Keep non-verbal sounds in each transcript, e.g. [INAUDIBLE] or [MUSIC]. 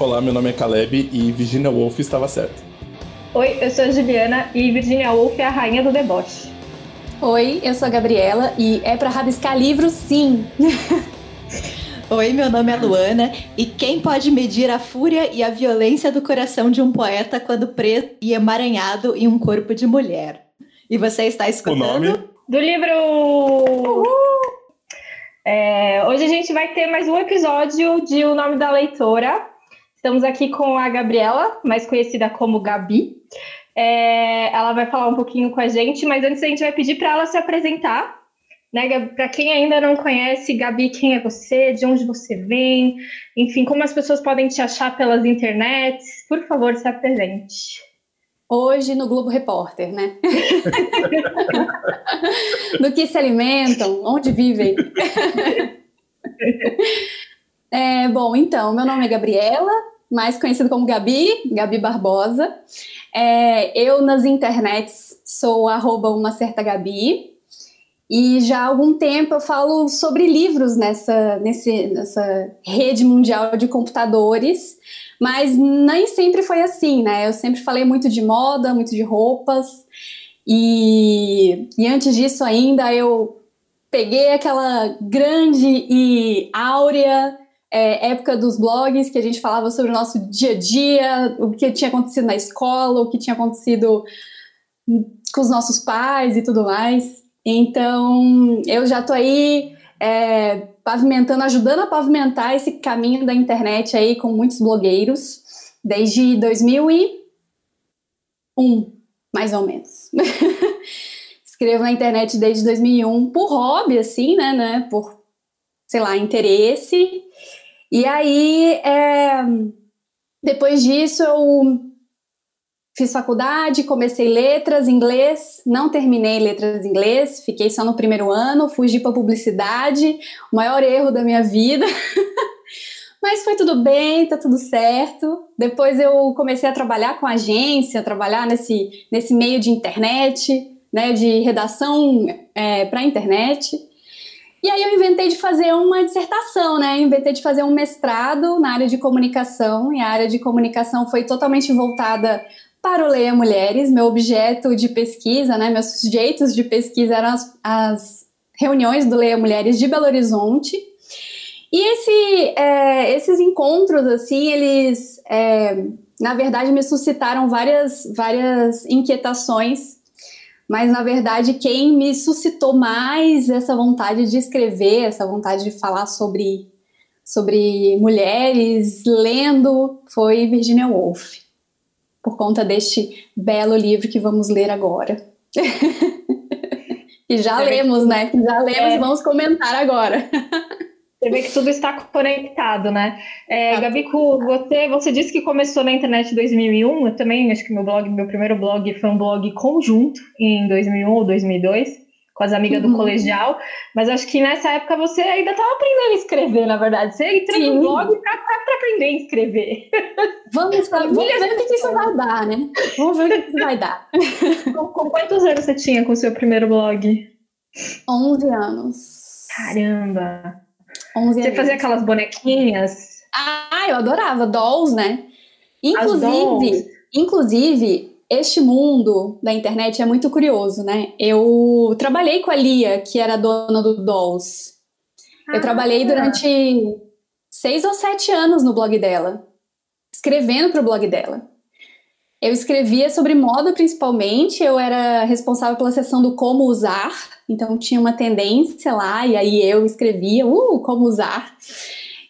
Olá, meu nome é Caleb e Virginia Woolf estava certa. Oi, eu sou a Juliana e Virginia Woolf é a rainha do deboche. Oi, eu sou a Gabriela e é para rabiscar livros sim. [LAUGHS] Oi, meu nome é Luana e quem pode medir a fúria e a violência do coração de um poeta quando preso e emaranhado em um corpo de mulher? E você está escutando? O nome? Do livro! É, hoje a gente vai ter mais um episódio de O Nome da Leitora. Estamos aqui com a Gabriela, mais conhecida como Gabi. É, ela vai falar um pouquinho com a gente, mas antes a gente vai pedir para ela se apresentar. Né, para quem ainda não conhece, Gabi, quem é você? De onde você vem? Enfim, como as pessoas podem te achar pelas internets? Por favor, se apresente. Hoje no Globo Repórter, né? [LAUGHS] Do que se alimentam, onde vivem. [LAUGHS] é, bom, então, meu nome é Gabriela, mais conhecido como Gabi, Gabi Barbosa. É, eu nas internets sou arroba uma certa Gabi. E já há algum tempo eu falo sobre livros nessa, nesse, nessa rede mundial de computadores, mas nem sempre foi assim, né? Eu sempre falei muito de moda, muito de roupas, e, e antes disso ainda eu peguei aquela grande e áurea é, época dos blogs, que a gente falava sobre o nosso dia a dia, o que tinha acontecido na escola, o que tinha acontecido com os nossos pais e tudo mais. Então, eu já tô aí é, pavimentando, ajudando a pavimentar esse caminho da internet aí com muitos blogueiros desde 2001, mais ou menos. [LAUGHS] Escrevo na internet desde 2001 por hobby, assim, né, né, por, sei lá, interesse. E aí, é, depois disso, eu Fiz faculdade, comecei letras, inglês, não terminei letras inglês, fiquei só no primeiro ano, fugi para publicidade, o maior erro da minha vida. [LAUGHS] Mas foi tudo bem, tá tudo certo. Depois eu comecei a trabalhar com agência, trabalhar nesse, nesse meio de internet, né, de redação é, para internet. E aí eu inventei de fazer uma dissertação, né? Inventei de fazer um mestrado na área de comunicação, e a área de comunicação foi totalmente voltada para o Leia Mulheres, meu objeto de pesquisa, né, meus sujeitos de pesquisa eram as, as reuniões do Leia Mulheres de Belo Horizonte. E esse, é, esses encontros, assim, eles, é, na verdade, me suscitaram várias, várias inquietações, mas, na verdade, quem me suscitou mais essa vontade de escrever, essa vontade de falar sobre, sobre mulheres lendo, foi Virginia Woolf por conta deste belo livro que vamos ler agora. [LAUGHS] e já lemos, né? Já lemos é. e vamos comentar agora. [LAUGHS] Você vê que tudo está conectado, né? É. Gabico, você, você disse que começou na internet em 2001. Eu também acho que meu blog, meu primeiro blog foi um blog conjunto em 2001 ou 2002 com as amigas uhum. do colegial, mas acho que nessa época você ainda estava aprendendo a escrever, na verdade. Você entrou Sim. no blog para aprender a escrever. Vamos, vamos ver o que, que isso vai dar, né? Vamos ver o que isso vai dar. Com, com quantos anos você tinha com o seu primeiro blog? 11 anos. Caramba! 11 você fazia aquelas bonequinhas? Ah, eu adorava, dolls, né? Inclusive, inclusive, este mundo da internet é muito curioso, né? Eu trabalhei com a Lia, que era dona do Dolls. Ah, eu trabalhei durante seis ou sete anos no blog dela, escrevendo para o blog dela. Eu escrevia sobre moda principalmente, eu era responsável pela seção do como usar, então tinha uma tendência lá, e aí eu escrevia, uh, como usar.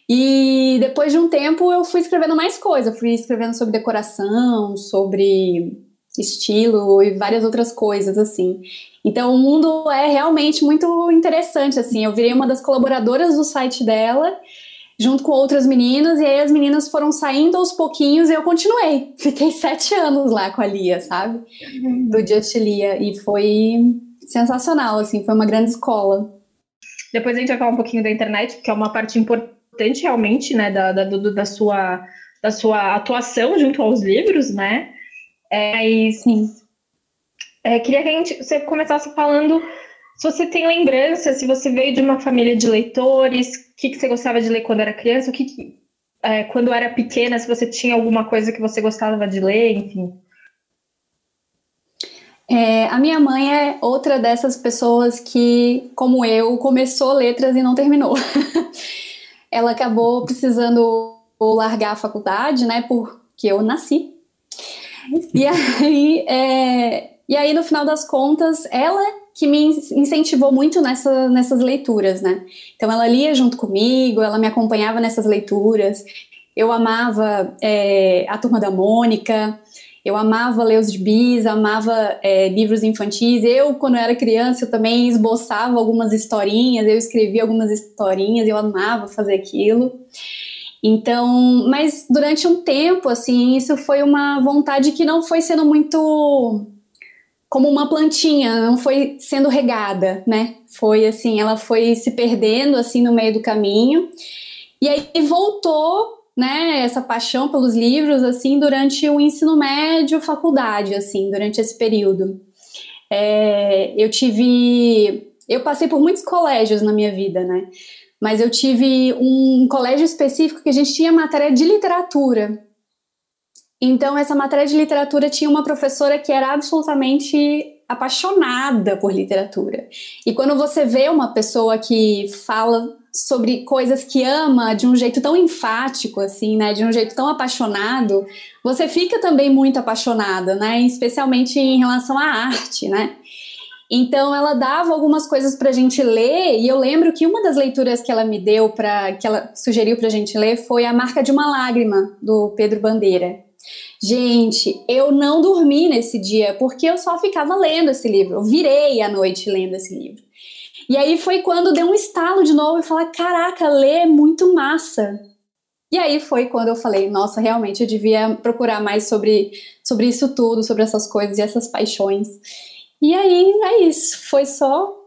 E depois de um tempo eu fui escrevendo mais coisa, fui escrevendo sobre decoração, sobre estilo e várias outras coisas assim. Então o mundo é realmente muito interessante assim. Eu virei uma das colaboradoras do site dela junto com outras meninas e aí as meninas foram saindo aos pouquinhos e eu continuei. Fiquei sete [LAUGHS] anos lá com a Lia, sabe? Do Just Lia e foi sensacional assim. Foi uma grande escola. Depois a gente vai falar um pouquinho da internet, que é uma parte importante realmente, né, da, da, do, da sua da sua atuação junto aos livros, né? É, mas Sim. É, queria que a gente, você começasse falando se você tem lembrança, se você veio de uma família de leitores, o que, que você gostava de ler quando era criança, o que, é, quando era pequena, se você tinha alguma coisa que você gostava de ler, enfim. É, a minha mãe é outra dessas pessoas que, como eu, começou letras e não terminou. [LAUGHS] Ela acabou precisando largar a faculdade, né? Porque eu nasci. E aí, é, e aí, no final das contas, ela que me incentivou muito nessa, nessas leituras, né? Então, ela lia junto comigo, ela me acompanhava nessas leituras. Eu amava é, a Turma da Mônica, eu amava ler os gibis, amava é, livros infantis. Eu, quando eu era criança, eu também esboçava algumas historinhas, eu escrevia algumas historinhas, eu amava fazer aquilo. Então, mas durante um tempo, assim, isso foi uma vontade que não foi sendo muito como uma plantinha, não foi sendo regada, né? Foi assim, ela foi se perdendo assim no meio do caminho. E aí voltou, né, essa paixão pelos livros assim durante o ensino médio, faculdade, assim, durante esse período. É, eu tive, eu passei por muitos colégios na minha vida, né? Mas eu tive um colégio específico que a gente tinha matéria de literatura. Então, essa matéria de literatura tinha uma professora que era absolutamente apaixonada por literatura. E quando você vê uma pessoa que fala sobre coisas que ama de um jeito tão enfático assim, né, de um jeito tão apaixonado, você fica também muito apaixonada, né, especialmente em relação à arte, né? Então ela dava algumas coisas para a gente ler e eu lembro que uma das leituras que ela me deu para que ela sugeriu para a gente ler foi a Marca de uma Lágrima do Pedro Bandeira. Gente, eu não dormi nesse dia porque eu só ficava lendo esse livro. Eu virei a noite lendo esse livro. E aí foi quando deu um estalo de novo e falar: caraca, ler é muito massa. E aí foi quando eu falei: nossa, realmente eu devia procurar mais sobre, sobre isso tudo, sobre essas coisas e essas paixões. E aí é isso, foi só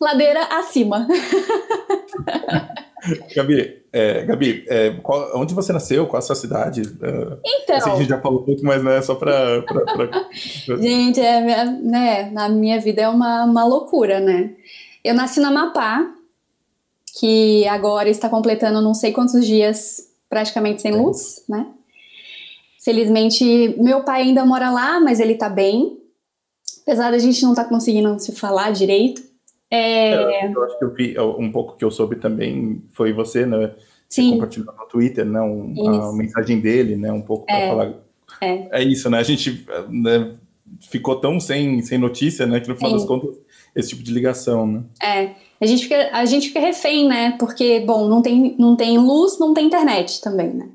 ladeira acima. [LAUGHS] [LAUGHS] Gabi, é, Gabi é, qual, onde você nasceu? Qual a sua cidade? É, então. Assim, a gente já falou muito, mas não [LAUGHS] é só para. gente, é, né, na minha vida é uma, uma loucura, né? Eu nasci na Amapá, que agora está completando não sei quantos dias praticamente sem luz, né? Felizmente, meu pai ainda mora lá, mas ele tá bem. Apesar da gente não estar tá conseguindo se falar direito. É... Eu acho que eu vi um pouco que eu soube também foi você, né? Sim. Compartilhou no Twitter, né? Um, a mensagem dele, né? Um pouco para é. falar. É. é isso, né? A gente né, ficou tão sem, sem notícia, né? Que no final Sim. das contas, esse tipo de ligação, né? É. A gente, fica, a gente fica refém, né? Porque, bom, não tem, não tem luz, não tem internet também, né?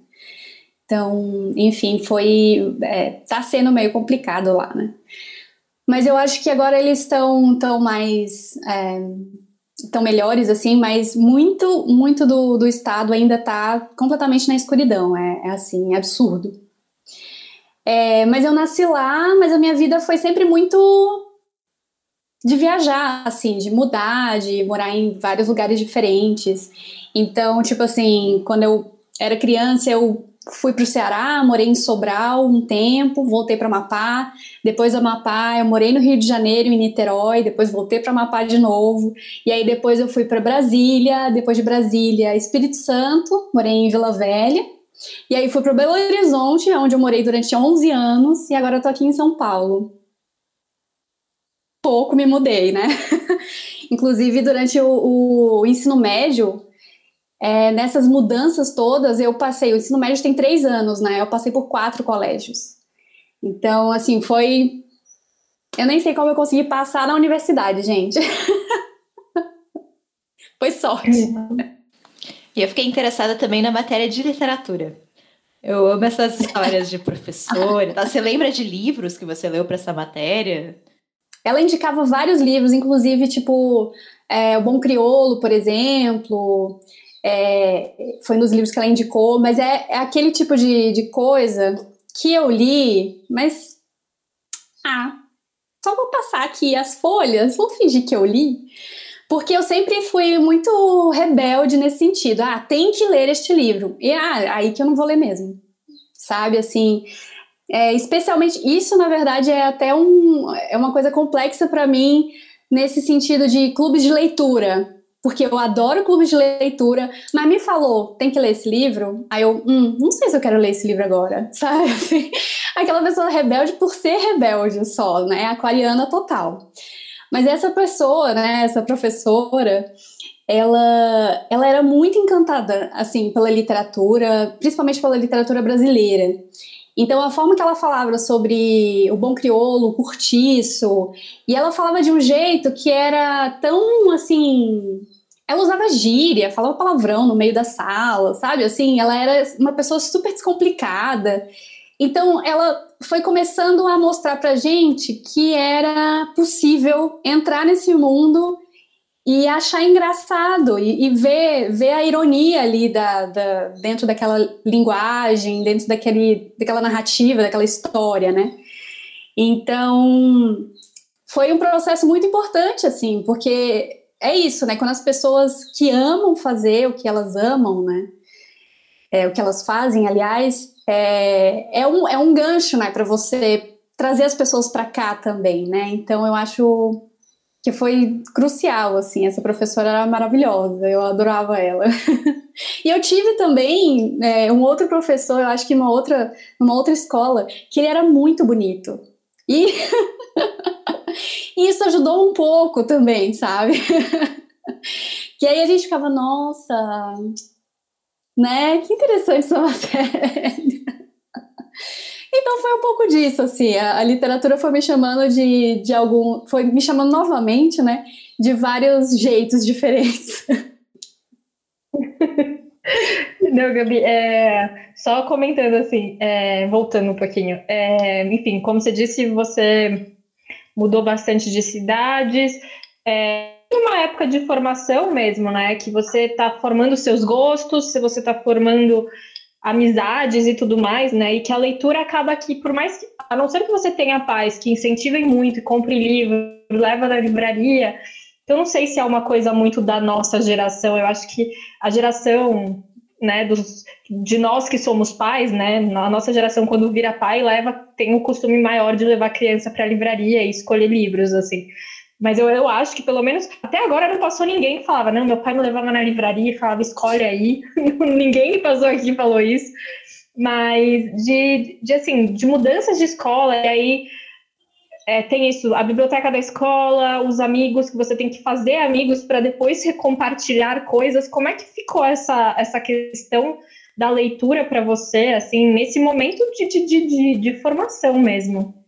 Então, enfim, foi. É, tá sendo meio complicado lá, né? Mas eu acho que agora eles estão tão mais. É, tão melhores, assim, mas muito, muito do, do Estado ainda está completamente na escuridão. É, é assim, é absurdo. É, mas eu nasci lá, mas a minha vida foi sempre muito de viajar, assim, de mudar, de morar em vários lugares diferentes. Então, tipo assim, quando eu era criança, eu fui para o Ceará, morei em Sobral um tempo, voltei para Amapá, depois Amapá, eu morei no Rio de Janeiro, em Niterói, depois voltei para Amapá de novo, e aí depois eu fui para Brasília, depois de Brasília, Espírito Santo, morei em Vila Velha, e aí fui para Belo Horizonte, onde eu morei durante 11 anos, e agora tô aqui em São Paulo. Pouco me mudei, né? [LAUGHS] Inclusive, durante o, o ensino médio, é, nessas mudanças todas, eu passei. O ensino médio tem três anos, né? Eu passei por quatro colégios. Então, assim, foi. Eu nem sei como eu consegui passar na universidade, gente. [LAUGHS] foi sorte. E eu fiquei interessada também na matéria de literatura. Eu amo essas histórias de professor. Tá? Você lembra de livros que você leu para essa matéria? Ela indicava vários livros, inclusive, tipo, é, O Bom Criolo, por exemplo. É, foi nos livros que ela indicou, mas é, é aquele tipo de, de coisa que eu li, mas. Ah, só vou passar aqui as folhas, vou fingir que eu li. Porque eu sempre fui muito rebelde nesse sentido. Ah, tem que ler este livro. E ah, aí que eu não vou ler mesmo. Sabe, assim. É, especialmente, isso na verdade é até um, é uma coisa complexa para mim, nesse sentido de clubes de leitura porque eu adoro clubes de leitura, mas me falou, tem que ler esse livro? Aí eu, hum, não sei se eu quero ler esse livro agora, [LAUGHS] sabe? Aquela pessoa rebelde por ser rebelde só, né? Aquariana total. Mas essa pessoa, né, essa professora, ela, ela era muito encantada, assim, pela literatura, principalmente pela literatura brasileira. Então, a forma que ela falava sobre o bom crioulo, o curtiço, e ela falava de um jeito que era tão, assim... Ela usava gíria, falava palavrão no meio da sala, sabe? Assim, ela era uma pessoa super descomplicada. Então, ela foi começando a mostrar pra gente que era possível entrar nesse mundo e achar engraçado e, e, ver, ver a ironia ali da, da, dentro daquela linguagem, dentro daquele, daquela narrativa, daquela história, né? Então, foi um processo muito importante, assim, porque é isso, né? Quando as pessoas que amam fazer o que elas amam, né? É, o que elas fazem, aliás, é, é, um, é um gancho, né, para você trazer as pessoas para cá também, né? Então, eu acho que foi crucial, assim, essa professora era maravilhosa, eu adorava ela. [LAUGHS] e eu tive também é, um outro professor, eu acho que uma outra, numa outra escola, que ele era muito bonito. E, e [LAUGHS] isso ajudou um pouco também, sabe? [LAUGHS] que aí a gente ficava, nossa, né, que interessante essa matéria. Então foi um pouco disso, assim, a, a, literatura foi me chamando de, de algum, foi me chamando novamente, né, de vários jeitos diferentes. [LAUGHS] Não, Gabi, é, só comentando assim, é, voltando um pouquinho, é, enfim, como você disse, você mudou bastante de cidades, é, uma época de formação mesmo, né, que você está formando seus gostos, se você está formando amizades e tudo mais, né? E que a leitura acaba aqui, por mais que, a não ser que você tenha pais que incentivem muito e compre livro, leva na livraria, eu não sei se é uma coisa muito da nossa geração. Eu acho que a geração, né, dos, de nós que somos pais, né, a nossa geração quando vira pai leva tem o costume maior de levar criança para a livraria e escolher livros assim. Mas eu, eu acho que pelo menos até agora não passou ninguém que falava, não, meu pai me levava na livraria e falava, escolhe aí. [LAUGHS] ninguém passou aqui falou isso. Mas de, de assim, de mudanças de escola, e aí é, tem isso, a biblioteca da escola, os amigos que você tem que fazer amigos para depois [LAUGHS] compartilhar coisas. Como é que ficou essa, essa questão da leitura para você, assim, nesse momento de, de, de, de formação mesmo?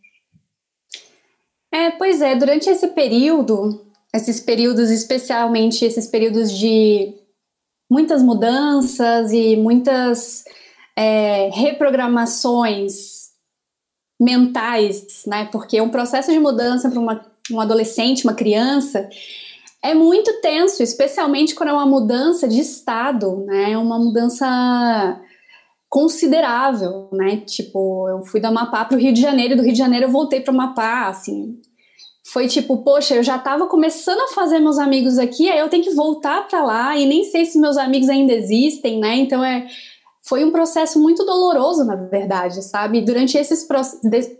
É, pois é, durante esse período, esses períodos, especialmente esses períodos de muitas mudanças e muitas é, reprogramações mentais, né? Porque um processo de mudança para um adolescente, uma criança, é muito tenso, especialmente quando é uma mudança de estado, né? Uma mudança considerável, né? Tipo, eu fui da Amapá para o Rio de Janeiro, e do Rio de Janeiro eu voltei para o Amapá, assim. Foi tipo, poxa, eu já estava começando a fazer meus amigos aqui, aí eu tenho que voltar para lá e nem sei se meus amigos ainda existem, né? Então é foi um processo muito doloroso, na verdade, sabe? Durante esses,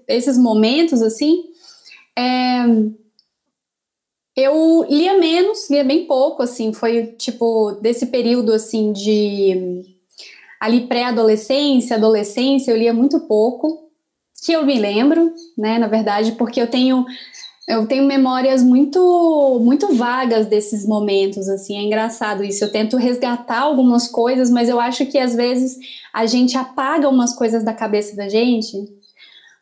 esses momentos, assim, é, eu lia menos, lia bem pouco, assim, foi tipo desse período assim de ali pré-adolescência, adolescência, eu lia muito pouco, que eu me lembro, né, na verdade, porque eu tenho eu tenho memórias muito muito vagas desses momentos, assim, é engraçado isso. Eu tento resgatar algumas coisas, mas eu acho que às vezes a gente apaga umas coisas da cabeça da gente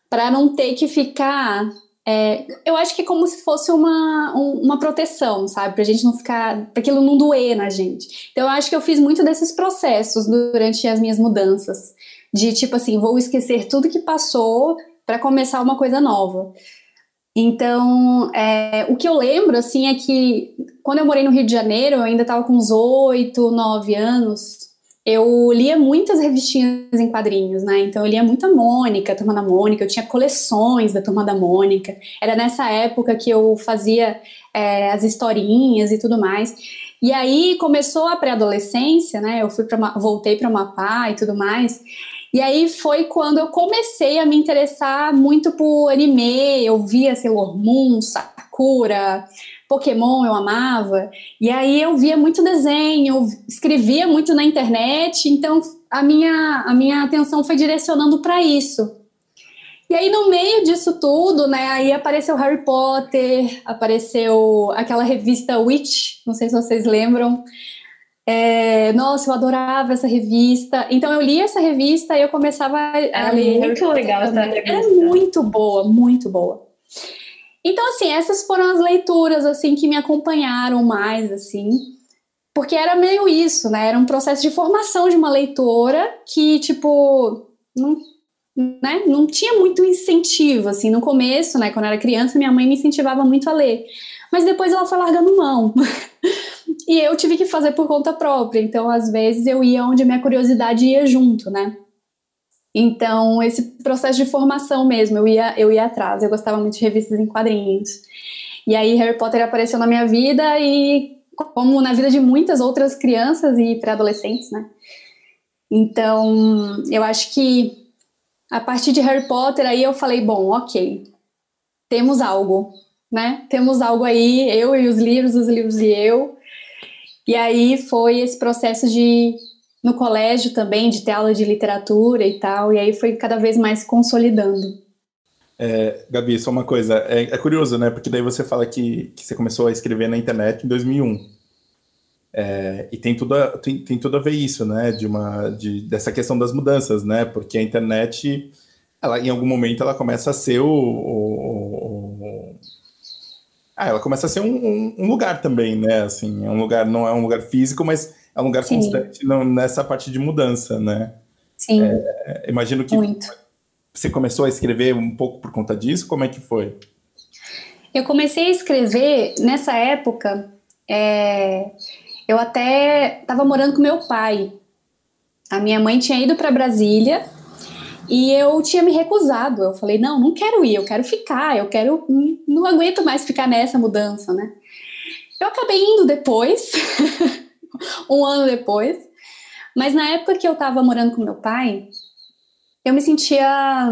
para não ter que ficar é, eu acho que é como se fosse uma, um, uma proteção, sabe? Pra gente não ficar. para aquilo não doer na gente. Então, eu acho que eu fiz muito desses processos durante as minhas mudanças. De tipo assim, vou esquecer tudo que passou para começar uma coisa nova. Então, é, o que eu lembro, assim, é que quando eu morei no Rio de Janeiro, eu ainda estava com uns oito, nove anos, eu lia muitas revistinhas em quadrinhos, né? Então eu lia muita Mônica, Turma da Mônica, eu tinha coleções da Turma da Mônica. Era nessa época que eu fazia é, as historinhas e tudo mais. E aí começou a pré-adolescência, né? Eu fui para voltei para Mapá e tudo mais. E aí foi quando eu comecei a me interessar muito por anime. Eu via Sailor Moon, Sakura, Pokémon eu amava, e aí eu via muito desenho, escrevia muito na internet, então a minha, a minha atenção foi direcionando para isso. E aí, no meio disso tudo, né, aí apareceu Harry Potter, apareceu aquela revista Witch, não sei se vocês lembram. É, nossa, eu adorava essa revista. Então, eu li essa revista e eu começava a é ler. Muito legal essa revista. É muito boa, muito boa. Então, assim, essas foram as leituras, assim, que me acompanharam mais, assim, porque era meio isso, né? Era um processo de formação de uma leitora que, tipo, não, né? não tinha muito incentivo, assim, no começo, né? Quando eu era criança, minha mãe me incentivava muito a ler. Mas depois ela foi largando mão. [LAUGHS] e eu tive que fazer por conta própria. Então, às vezes, eu ia onde a minha curiosidade ia junto, né? Então, esse processo de formação mesmo, eu ia, eu ia atrás. Eu gostava muito de revistas em quadrinhos. E aí, Harry Potter apareceu na minha vida e, como na vida de muitas outras crianças e pré-adolescentes, né? Então, eu acho que a partir de Harry Potter, aí eu falei: bom, ok, temos algo, né? Temos algo aí, eu e os livros, os livros e eu. E aí foi esse processo de no colégio também, de ter aula de literatura e tal, e aí foi cada vez mais consolidando. É, Gabi, só uma coisa, é, é, curioso, né? Porque daí você fala que, que você começou a escrever na internet em 2001. É, e tem tudo, a, tem, tem tudo a ver isso, né? De uma, de, dessa questão das mudanças, né? Porque a internet, ela, em algum momento, ela começa a ser o, o, o ah, ela começa a ser um, um, um, lugar também, né? Assim, é um lugar, não é um lugar físico, mas é um lugar Sim. constante nessa parte de mudança, né? Sim. É, imagino que Muito. você começou a escrever um pouco por conta disso. Como é que foi? Eu comecei a escrever nessa época. É, eu até estava morando com meu pai. A minha mãe tinha ido para Brasília e eu tinha me recusado. Eu falei: não, não quero ir, eu quero ficar, eu quero. Não aguento mais ficar nessa mudança, né? Eu acabei indo depois. [LAUGHS] [LAUGHS] um ano depois. Mas na época que eu tava morando com meu pai, eu me sentia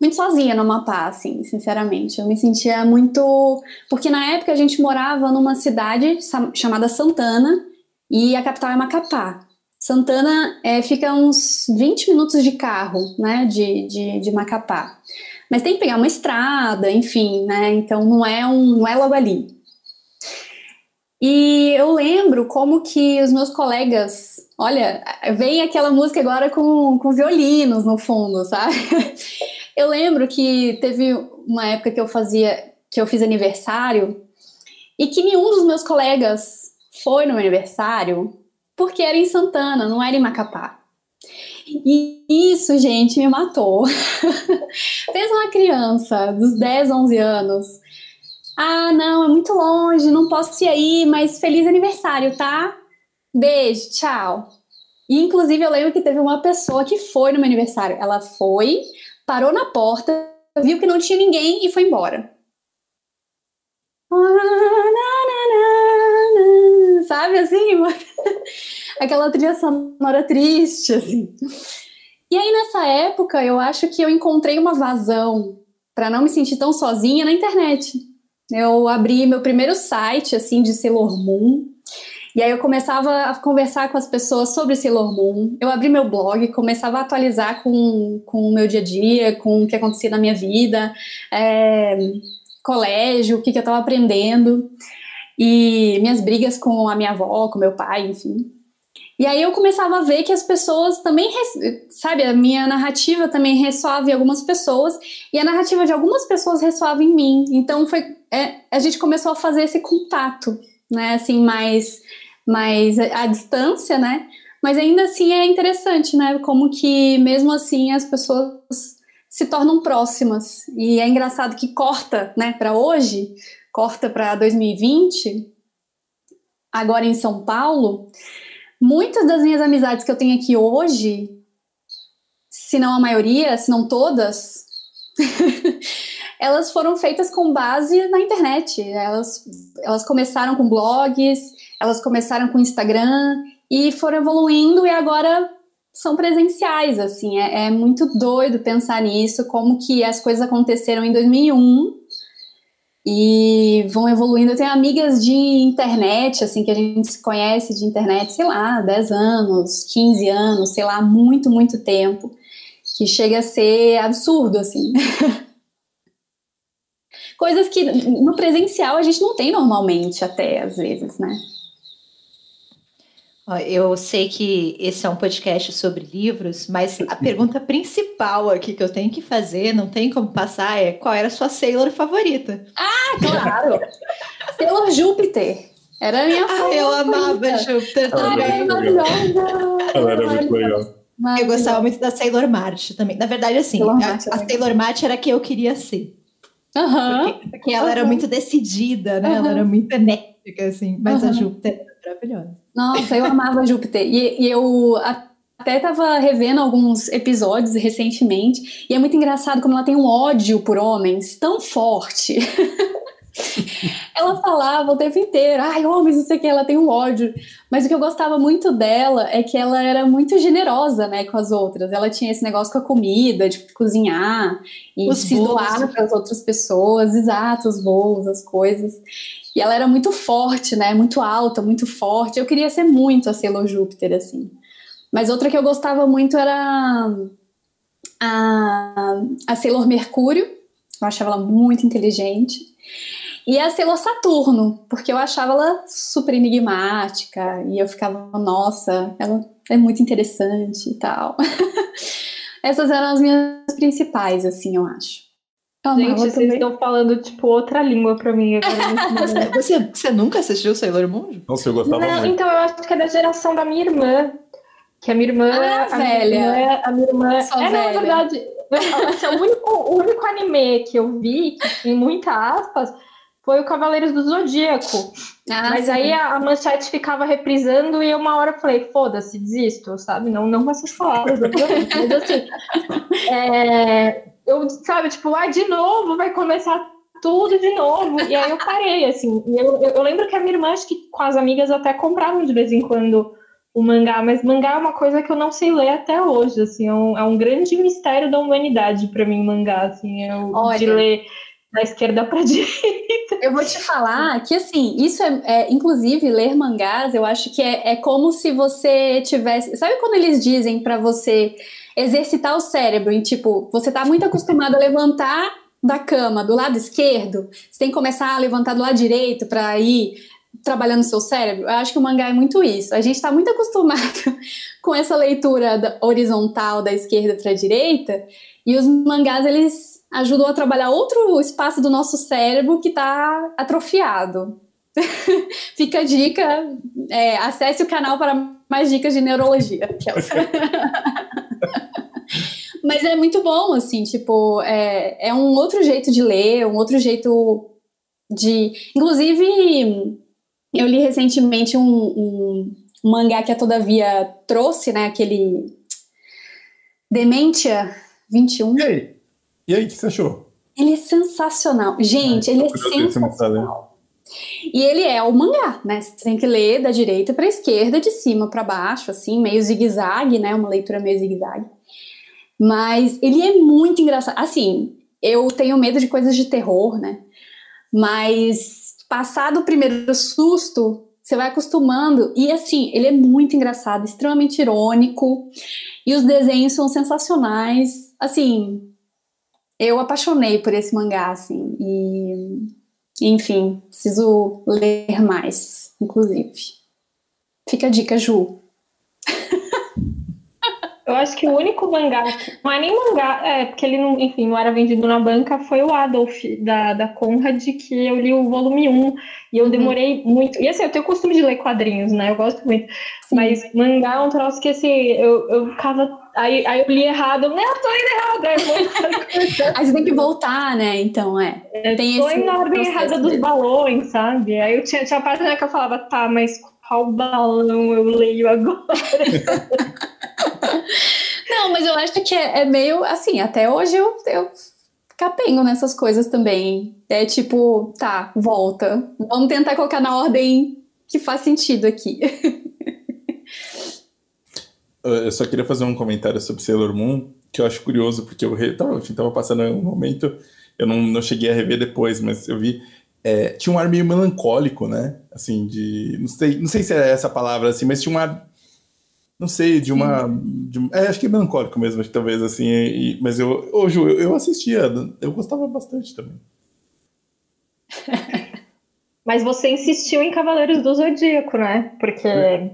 muito sozinha no Amapá, assim, sinceramente. Eu me sentia muito. Porque na época a gente morava numa cidade chamada Santana e a capital é Macapá. Santana é, fica uns 20 minutos de carro, né, de, de, de Macapá. Mas tem que pegar uma estrada, enfim, né, então não é, um, não é logo ali. E eu lembro como que os meus colegas, olha, vem aquela música agora com, com violinos no fundo, sabe? [LAUGHS] Eu lembro que teve uma época que eu fazia, que eu fiz aniversário e que nenhum dos meus colegas foi no aniversário porque era em Santana, não era em Macapá. E isso, gente, me matou. [LAUGHS] Fez uma criança dos 10, 11 anos ah, não, é muito longe, não posso ir aí, mas feliz aniversário, tá? Beijo, tchau. E, inclusive, eu lembro que teve uma pessoa que foi no meu aniversário. Ela foi, parou na porta, viu que não tinha ninguém e foi embora. Sabe assim? [LAUGHS] Aquela trilha sonora triste, assim. E aí, nessa época, eu acho que eu encontrei uma vazão para não me sentir tão sozinha na internet. Eu abri meu primeiro site, assim, de Sailor Moon. E aí eu começava a conversar com as pessoas sobre Sailor Moon. Eu abri meu blog, começava a atualizar com, com o meu dia a dia, com o que acontecia na minha vida, é, colégio, o que, que eu estava aprendendo. E minhas brigas com a minha avó, com meu pai, enfim. E aí eu começava a ver que as pessoas também, sabe, a minha narrativa também ressoava em algumas pessoas e a narrativa de algumas pessoas ressoava em mim. Então foi, é, a gente começou a fazer esse contato, né, assim, mais, mais à distância, né? Mas ainda assim é interessante, né? Como que mesmo assim as pessoas se tornam próximas. E é engraçado que corta, né, para hoje, corta para 2020, agora em São Paulo muitas das minhas amizades que eu tenho aqui hoje, se não a maioria, se não todas, [LAUGHS] elas foram feitas com base na internet. Elas, elas começaram com blogs, elas começaram com Instagram e foram evoluindo e agora são presenciais, assim, é, é, muito doido pensar nisso, como que as coisas aconteceram em 2001 e vão evoluindo. Eu tenho amigas de internet, assim, que a gente se conhece de internet, sei lá, 10 anos, 15 anos, sei lá, muito, muito tempo, que chega a ser absurdo, assim. [LAUGHS] Coisas que no presencial a gente não tem normalmente, até às vezes, né? Eu sei que esse é um podcast sobre livros, mas a pergunta principal aqui que eu tenho que fazer, não tem como passar, é qual era a sua Sailor favorita? Ah, claro! Sailor Júpiter. Era a minha ah, favorita. Eu amava Júpiter também. Ah, maravilhosa! Ela era muito legal. Eu gostava muito da Sailor Marte também. Na verdade, assim, Sailor a, a Sailor Marte era a que eu queria ser. Uhum. Porque, porque ela uhum. era muito decidida, né? Uhum. Ela era muito enérgica, assim. Mas a Júpiter era maravilhosa. Nossa, eu amava Júpiter. E, e eu até estava revendo alguns episódios recentemente. E é muito engraçado como ela tem um ódio por homens tão forte. [LAUGHS] ela falava o tempo inteiro, ai, homens, não sei o que, ela tem um ódio. Mas o que eu gostava muito dela é que ela era muito generosa, né, com as outras. Ela tinha esse negócio com a comida, de cozinhar e os se doar para as outras pessoas, exato, os bolos, as coisas. E ela era muito forte, né, muito alta, muito forte. Eu queria ser muito a Sailor Júpiter, assim. Mas outra que eu gostava muito era a, a Sailor Mercúrio. Eu achava ela muito inteligente. E a Sailor Saturno, porque eu achava ela super enigmática e eu ficava, nossa, ela é muito interessante e tal. [LAUGHS] Essas eram as minhas principais, assim, eu acho. Eu Gente, vocês também. estão falando, tipo, outra língua pra mim agora. [LAUGHS] você, você nunca assistiu Sailor Moon? Nossa, eu gostava Não, muito. Então, eu acho que é da geração da minha irmã. Que a minha irmã... Ah, a velha. Minha irmã, a minha irmã... Só é, velha. na verdade... Assim, o, único, o único anime que eu vi, que tem muita aspas foi o Cavaleiros do Zodíaco. Ah, Mas sim. aí a, a, manchete ficava reprisando e uma hora eu falei, foda-se, desisto, sabe? Não, não com essas palavras, Mas assim, [LAUGHS] é, eu, sabe, tipo, ah, de novo, vai começar tudo de novo. E aí eu parei, assim. Eu, eu, eu, lembro que a minha irmã, acho que com as amigas até compravam de vez em quando o mangá, mas mangá é uma coisa que eu não sei ler até hoje, assim. É um, é um grande mistério da humanidade para mim, mangá, assim. Eu, Olha, de ler da esquerda para [LAUGHS] direita. Eu vou te falar que, assim, isso é, é, inclusive, ler mangás, eu acho que é, é como se você tivesse. Sabe quando eles dizem para você exercitar o cérebro em tipo, você tá muito acostumado a levantar da cama do lado esquerdo, você tem que começar a levantar do lado direito para ir trabalhando seu cérebro. Eu acho que o mangá é muito isso. A gente está muito acostumado [LAUGHS] com essa leitura horizontal da esquerda para direita e os mangás eles ajudou a trabalhar outro espaço do nosso cérebro que está atrofiado. [LAUGHS] Fica a dica, é, acesse o canal para mais dicas de neurologia. [LAUGHS] Mas é muito bom, assim, tipo, é, é um outro jeito de ler, um outro jeito de. Inclusive, eu li recentemente um, um, um mangá que a Todavia trouxe, né? Aquele Demência 21. Ei, e aí, o que você achou? Ele é sensacional. Gente, é, ele é sensacional. E ele é o mangá, né? Você tem que ler da direita para esquerda, de cima para baixo, assim, meio zigue-zague, né? Uma leitura meio zigue-zague. Mas ele é muito engraçado. Assim, eu tenho medo de coisas de terror, né? Mas passado o primeiro susto, você vai acostumando. E assim, ele é muito engraçado, extremamente irônico. E os desenhos são sensacionais. Assim, eu apaixonei por esse mangá, assim, e enfim, preciso ler mais, inclusive. Fica a dica, Ju. Eu acho que o único mangá, não é nem mangá, é, porque ele não, enfim, não era vendido na banca, foi o Adolf, da, da Conrad, que eu li o volume 1, e eu demorei uhum. muito. E assim, eu tenho o costume de ler quadrinhos, né? Eu gosto muito. Sim. Mas mangá é um troço que, assim, eu, eu ficava. Aí, aí eu li errado, não, eu tô indo errado. Aí, [LAUGHS] aí você tem que voltar, né? Então, é. é tem tô na ordem errada dos balões, sabe? Aí eu tinha, tinha parte né, que eu falava, tá, mas qual balão eu leio agora? [LAUGHS] Não, mas eu acho que é, é, meio assim, até hoje eu, eu capengo nessas coisas também. É tipo, tá, volta. Vamos tentar colocar na ordem que faz sentido aqui. [LAUGHS] eu só queria fazer um comentário sobre Sailor Moon, que eu acho curioso, porque eu re... tava, enfim, tava passando um momento, eu não, não cheguei a rever depois, mas eu vi é, tinha um ar meio melancólico, né? Assim, de. Não sei, não sei se é essa palavra, assim, mas tinha um ar. Não sei, de uma. De, é, acho que é melancólico mesmo, talvez, assim. E, mas eu, hoje eu, eu assistia, eu gostava bastante também. [LAUGHS] Mas você insistiu em Cavaleiros do Zodíaco, né? Porque